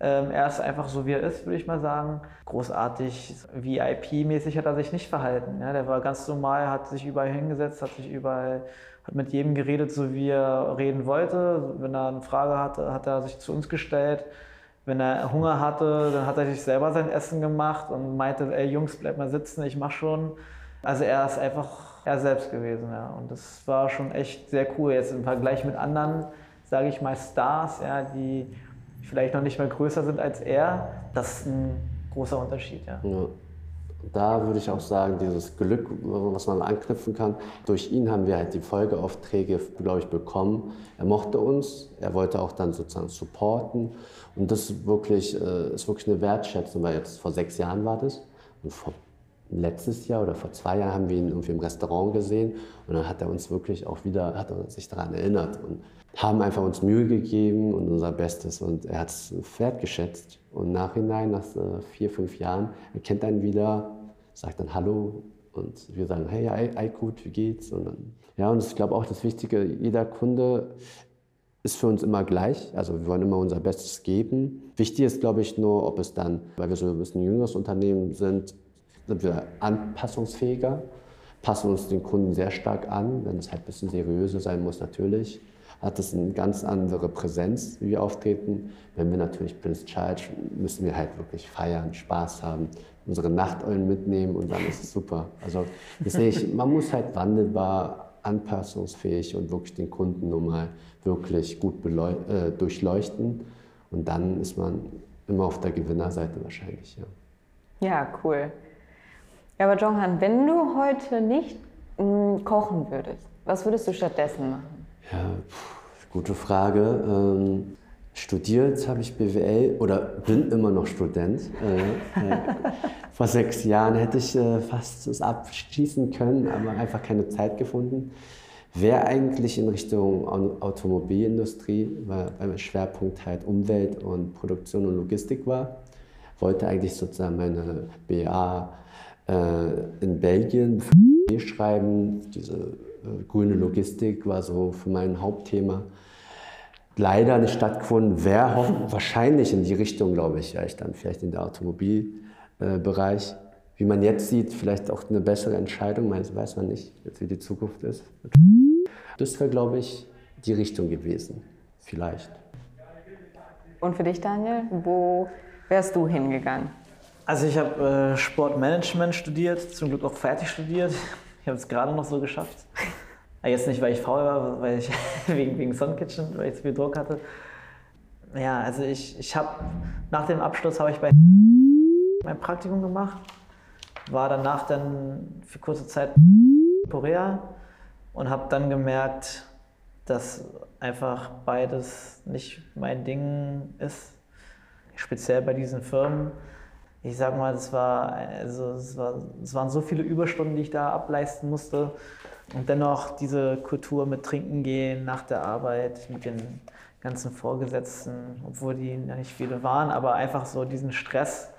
Ähm, er ist einfach so, wie er ist, würde ich mal sagen. Großartig, VIP-mäßig hat er sich nicht verhalten. Ja, der war ganz normal, hat sich überall hingesetzt, hat sich überall, hat mit jedem geredet, so wie er reden wollte. Wenn er eine Frage hatte, hat er sich zu uns gestellt. Wenn er Hunger hatte, dann hat er sich selber sein Essen gemacht und meinte, ey Jungs, bleib mal sitzen, ich mach schon. Also er ist einfach er selbst gewesen, ja. Und das war schon echt sehr cool. Jetzt im Vergleich mit anderen, sage ich mal, Stars, ja, die vielleicht noch nicht mal größer sind als er, das ist ein großer Unterschied, ja. ja. Da würde ich auch sagen, dieses Glück, was man anknüpfen kann, durch ihn haben wir halt die Folgeaufträge, glaube ich, bekommen. Er mochte uns, er wollte auch dann sozusagen supporten. Und das ist wirklich, äh, ist wirklich eine Wertschätzung, weil jetzt vor sechs Jahren war das. Und vor letztes Jahr oder vor zwei Jahren haben wir ihn irgendwie im Restaurant gesehen und dann hat er uns wirklich auch wieder, hat er sich daran erinnert und haben einfach uns Mühe gegeben und unser Bestes und er hat es wertgeschätzt und nachhinein, nach vier, fünf Jahren, er kennt einen wieder, sagt dann Hallo und wir sagen, hey, Eikut, wie geht's? Und dann, ja, und ich glaube auch das Wichtige, jeder Kunde ist für uns immer gleich. Also wir wollen immer unser Bestes geben. Wichtig ist, glaube ich, nur, ob es dann, weil wir so ein bisschen jüngeres Unternehmen sind, sind wir anpassungsfähiger, passen uns den Kunden sehr stark an, wenn es halt ein bisschen seriöser sein muss natürlich. Hat es eine ganz andere Präsenz, wie wir auftreten. Wenn wir natürlich Prince Charge, müssen wir halt wirklich feiern, Spaß haben, unsere Nachteulen mitnehmen und dann ist es super. Also ich, man muss halt wandelbar, anpassungsfähig und wirklich den Kunden nun mal wirklich gut äh, durchleuchten. Und dann ist man immer auf der Gewinnerseite wahrscheinlich, ja. Ja, cool. Ja, aber Jonghan, wenn du heute nicht mh, mm, kochen würdest, was würdest du stattdessen machen? Ja, pff, gute Frage. Ähm, studiert habe ich BWL oder bin immer noch Student. Äh, äh, vor sechs Jahren hätte ich äh, fast es abschließen können, aber einfach keine Zeit gefunden. Wäre eigentlich in Richtung Automobilindustrie, weil, mein Schwerpunkt halt Umwelt und Produktion und Logistik war. Wollte eigentlich sozusagen meine BA in Belgien schreiben. Diese äh, grüne Logistik war so für mein Hauptthema. Leider nicht stattgefunden, wäre wahrscheinlich in die Richtung, glaube ich, ich dann vielleicht in der Automobilbereich. Äh, wie man jetzt sieht, vielleicht auch eine bessere Entscheidung, weiß man nicht, wie die Zukunft ist. Das wäre, glaube ich, die Richtung gewesen, vielleicht. Und für dich, Daniel, wo wärst du hingegangen? Also ich habe äh, Sportmanagement studiert, zum Glück auch fertig studiert. Ich habe es gerade noch so geschafft. Jetzt nicht, weil ich faul war, weil ich wegen, wegen Sun Kitchen, weil ich zu viel Druck hatte. Ja, also ich, ich habe nach dem Abschluss habe ich bei mein Praktikum gemacht, war danach dann für kurze Zeit in Korea und habe dann gemerkt, dass einfach beides nicht mein Ding ist, speziell bei diesen Firmen ich sag mal, das war, also es, war, waren so viele Überstunden, die ich da ableisten musste. Und dennoch diese Kultur mit Trinken gehen nach der Arbeit, mit den ganzen Vorgesetzten, obwohl die ja nicht viele waren, aber einfach so diesen Stress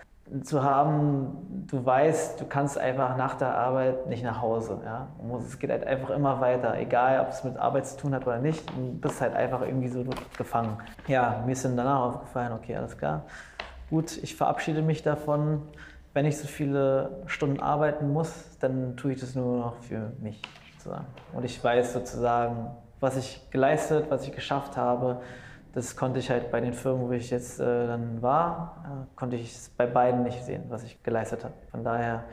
zu haben, du weißt, du kannst einfach nach der Arbeit nicht nach Hause. Ja? Es geht halt einfach immer weiter, egal ob es mit Arbeit zu tun hat oder nicht, du bist halt einfach irgendwie so gefangen. Ja, mir ist dann danach aufgefallen, okay, alles klar, gut, ich verabschiede mich davon. Wenn ich so viele Stunden arbeiten muss, dann tue ich das nur noch für mich sozusagen. Und ich weiß sozusagen, was ich geleistet, was ich geschafft habe. Das konnte ich halt bei den Firmen, wo ich jetzt äh, dann war, äh, konnte ich es bei beiden nicht sehen, was ich geleistet habe. Von daher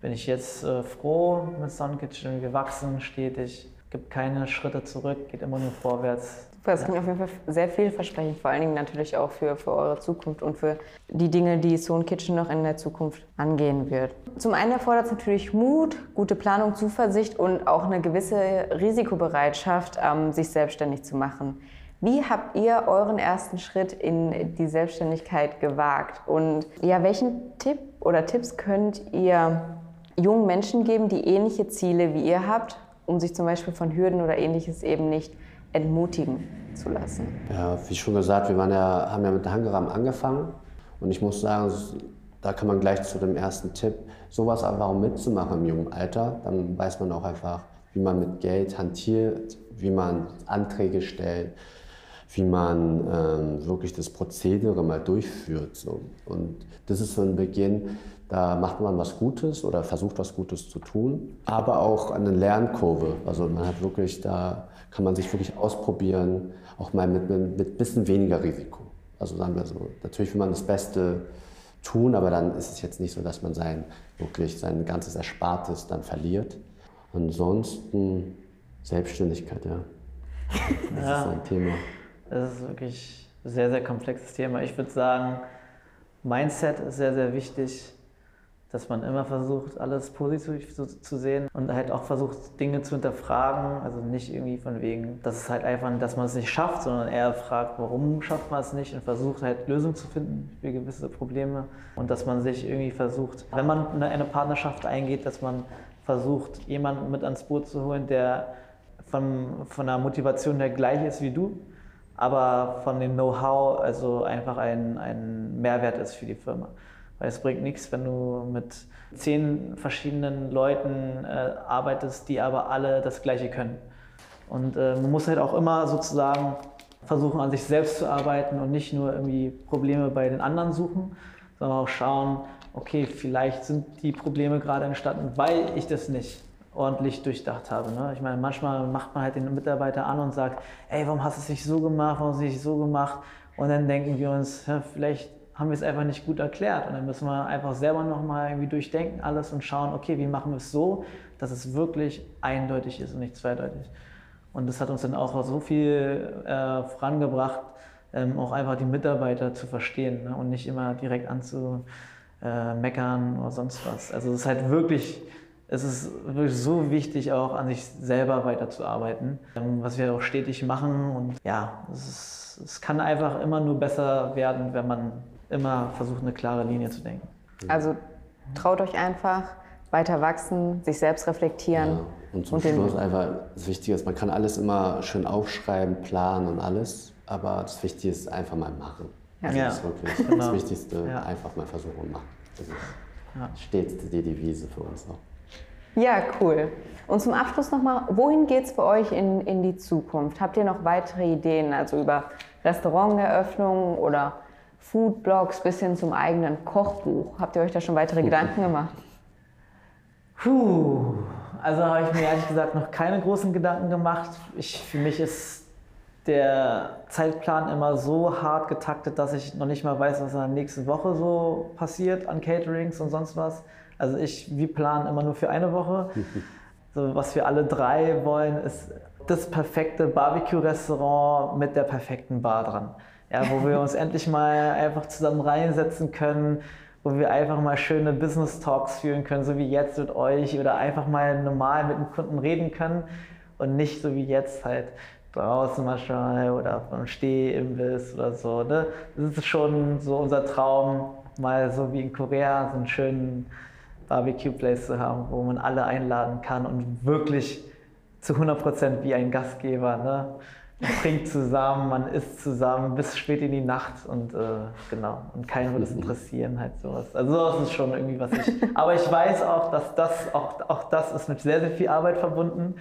bin ich jetzt äh, froh mit Sun Kitchen gewachsen, stetig, gibt keine Schritte zurück, geht immer nur vorwärts. Das klingt auf jeden Fall sehr vielversprechend, vor allen Dingen natürlich auch für, für eure Zukunft und für die Dinge, die Sohn Kitchen noch in der Zukunft angehen wird. Zum einen erfordert es natürlich Mut, gute Planung, Zuversicht und auch eine gewisse Risikobereitschaft, ähm, sich selbstständig zu machen. Wie habt ihr euren ersten Schritt in die Selbstständigkeit gewagt? Und ja, welchen Tipp oder Tipps könnt ihr jungen Menschen geben, die ähnliche Ziele wie ihr habt, um sich zum Beispiel von Hürden oder ähnliches eben nicht entmutigen zu lassen. Ja, wie schon gesagt, wir ja, haben ja mit Hangeram angefangen und ich muss sagen, da kann man gleich zu dem ersten Tipp, sowas einfach mitzumachen im jungen Alter. Dann weiß man auch einfach, wie man mit Geld hantiert, wie man Anträge stellt, wie man ähm, wirklich das Prozedere mal durchführt. So. Und das ist so ein Beginn, da macht man was Gutes oder versucht was Gutes zu tun, aber auch eine Lernkurve. Also man hat wirklich, da kann man sich wirklich ausprobieren, auch mal mit ein bisschen weniger Risiko. Also sagen wir so, natürlich will man das Beste tun, aber dann ist es jetzt nicht so, dass man sein, wirklich sein ganzes Erspartes dann verliert. Ansonsten Selbstständigkeit, ja. Das ja. ist ein Thema. Das ist wirklich ein sehr, sehr komplexes Thema. Ich würde sagen, Mindset ist sehr, sehr wichtig, dass man immer versucht, alles positiv zu, zu, sehen und halt auch versucht, Dinge zu hinterfragen. Also nicht irgendwie von wegen, dass es halt einfach, dass man es nicht schafft, sondern eher fragt, warum schafft man es nicht und versucht halt Lösungen zu finden für gewisse Probleme. Und dass man sich irgendwie versucht, wenn man eine Partnerschaft eingeht, dass man versucht, jemanden mit ans Boot zu holen, der von, von der Motivation her gleich ist wie du aber von dem Know-how also einfach ein, ein Mehrwert ist für die Firma. Weil es bringt nichts, wenn du mit zehn verschiedenen Leuten äh, arbeitest, die aber alle das Gleiche können. Und äh, man muss halt auch immer sozusagen versuchen, an sich selbst zu arbeiten und nicht nur irgendwie Probleme bei den anderen suchen, sondern auch schauen, okay, vielleicht sind die Probleme gerade entstanden, weil ich das nicht ordentlich durchdacht habe. Ne? Ich meine, manchmal macht man halt den Mitarbeiter an und sagt, ey, warum hast du es nicht so gemacht, warum hast du es nicht so gemacht? Und dann denken wir uns, ja, vielleicht haben wir es einfach nicht gut erklärt. Und dann müssen wir einfach selber nochmal irgendwie durchdenken alles und schauen, okay, wie machen wir es so, dass es wirklich eindeutig ist und nicht zweideutig. Und das hat uns dann auch so viel äh, vorangebracht, ähm, auch einfach die Mitarbeiter zu verstehen ne? und nicht immer direkt anzumeckern äh, oder sonst was. Also es ist halt wirklich es ist wirklich so wichtig, auch an sich selber weiterzuarbeiten, ähm, was wir auch stetig machen. Und ja, es, ist, es kann einfach immer nur besser werden, wenn man immer versucht, eine klare Linie zu denken. Also traut euch einfach, weiter wachsen, sich selbst reflektieren. Ja. Und zum und Schluss einfach das Wichtige ist, man kann alles immer schön aufschreiben, planen und alles, aber das Wichtige ist einfach mal machen. Ja. Das ist wirklich genau. das Wichtigste, ja. einfach mal versuchen und machen. Das ist ja. stets die Devise für uns auch. Ja, cool. Und zum Abschluss nochmal, wohin geht es für euch in, in die Zukunft? Habt ihr noch weitere Ideen, also über Restauranteröffnungen oder Foodblogs bis hin zum eigenen Kochbuch? Habt ihr euch da schon weitere Gedanken gemacht? Puh, also habe ich mir ehrlich gesagt noch keine großen Gedanken gemacht. Ich, für mich ist der Zeitplan immer so hart getaktet, dass ich noch nicht mal weiß, was in der nächsten Woche so passiert an Caterings und sonst was. Also ich, wir planen immer nur für eine Woche. So, was wir alle drei wollen, ist das perfekte Barbecue-Restaurant mit der perfekten Bar dran. Ja, wo wir uns endlich mal einfach zusammen reinsetzen können, wo wir einfach mal schöne Business Talks führen können, so wie jetzt mit euch oder einfach mal normal mit dem Kunden reden können und nicht so wie jetzt halt draußen mal oder vom Stehimbiss oder so. Ne? Das ist schon so unser Traum, mal so wie in Korea so einen schönen Barbecue-Place zu haben, wo man alle einladen kann und wirklich zu 100% wie ein Gastgeber. Ne? Man trinkt zusammen, man isst zusammen bis spät in die Nacht und äh, genau. Und keinen würde es interessieren, halt sowas. Also sowas ist schon irgendwie was ich. Aber ich weiß auch, dass das auch, auch das ist mit sehr, sehr viel Arbeit verbunden.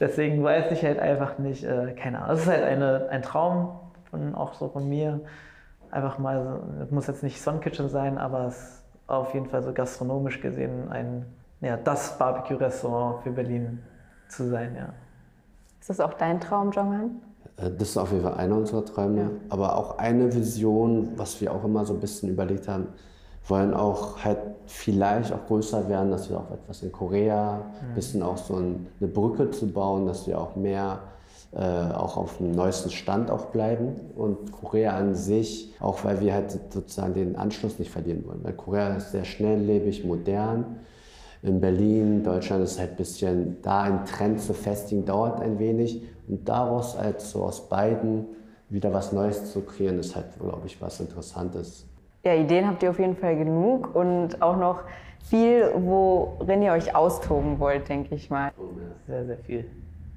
Deswegen weiß ich halt einfach nicht, äh, keine Ahnung. Es ist halt eine, ein Traum von, auch so von mir. Einfach mal, es muss jetzt nicht Sun Kitchen sein, aber es auf jeden Fall so gastronomisch gesehen ein, ja, das Barbecue-Restaurant für Berlin zu sein, ja. Ist das auch dein Traum, Jongan? Äh, das ist auf jeden Fall einer unserer Träume, ja. aber auch eine Vision, was wir auch immer so ein bisschen überlegt haben, wollen auch halt vielleicht auch größer werden, dass wir auch etwas in Korea, ein mhm. bisschen auch so eine Brücke zu bauen, dass wir auch mehr äh, auch auf dem neuesten Stand auch bleiben und Korea an sich, auch weil wir halt sozusagen den Anschluss nicht verlieren wollen. Weil Korea ist sehr schnelllebig, modern. In Berlin, Deutschland ist halt ein bisschen, da ein Trend zu festigen, dauert ein wenig. Und daraus halt so aus beiden wieder was Neues zu kreieren, ist halt, glaube ich, was Interessantes. Ja, Ideen habt ihr auf jeden Fall genug und auch noch viel, worin ihr euch austoben wollt, denke ich mal. Sehr, sehr viel.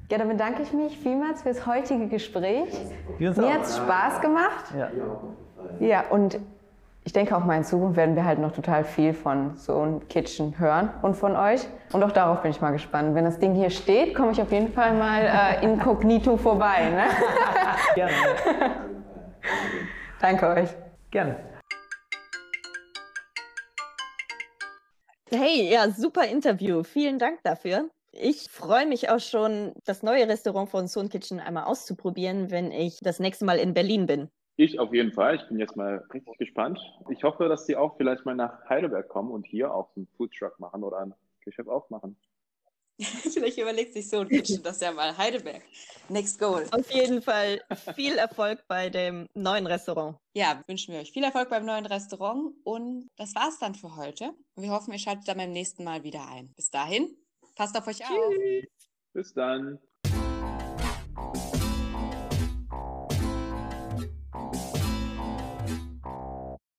Ja, dann bedanke ich mich vielmals fürs heutige Gespräch. Mir hat es Spaß gemacht. Ja. ja, und ich denke auch mal in Zukunft werden wir halt noch total viel von so einem Kitchen hören und von euch. Und auch darauf bin ich mal gespannt. Wenn das Ding hier steht, komme ich auf jeden Fall mal äh, inkognito vorbei. Ne? Gerne. Danke euch. Gerne. Hey, ja, super Interview. Vielen Dank dafür. Ich freue mich auch schon, das neue Restaurant von Sohn Kitchen einmal auszuprobieren, wenn ich das nächste Mal in Berlin bin. Ich auf jeden Fall. Ich bin jetzt mal richtig gespannt. Ich hoffe, dass die auch vielleicht mal nach Heidelberg kommen und hier auch so einen Foodtruck machen oder ein Geschäft aufmachen. Vielleicht überlegt sich so ein Kitchen das ja mal. Heidelberg. Next goal. Auf jeden Fall viel Erfolg bei dem neuen Restaurant. Ja, wünschen wir euch viel Erfolg beim neuen Restaurant und das war's dann für heute. Wir hoffen, ihr schaltet dann beim nächsten Mal wieder ein. Bis dahin, passt auf euch auf. Bis dann.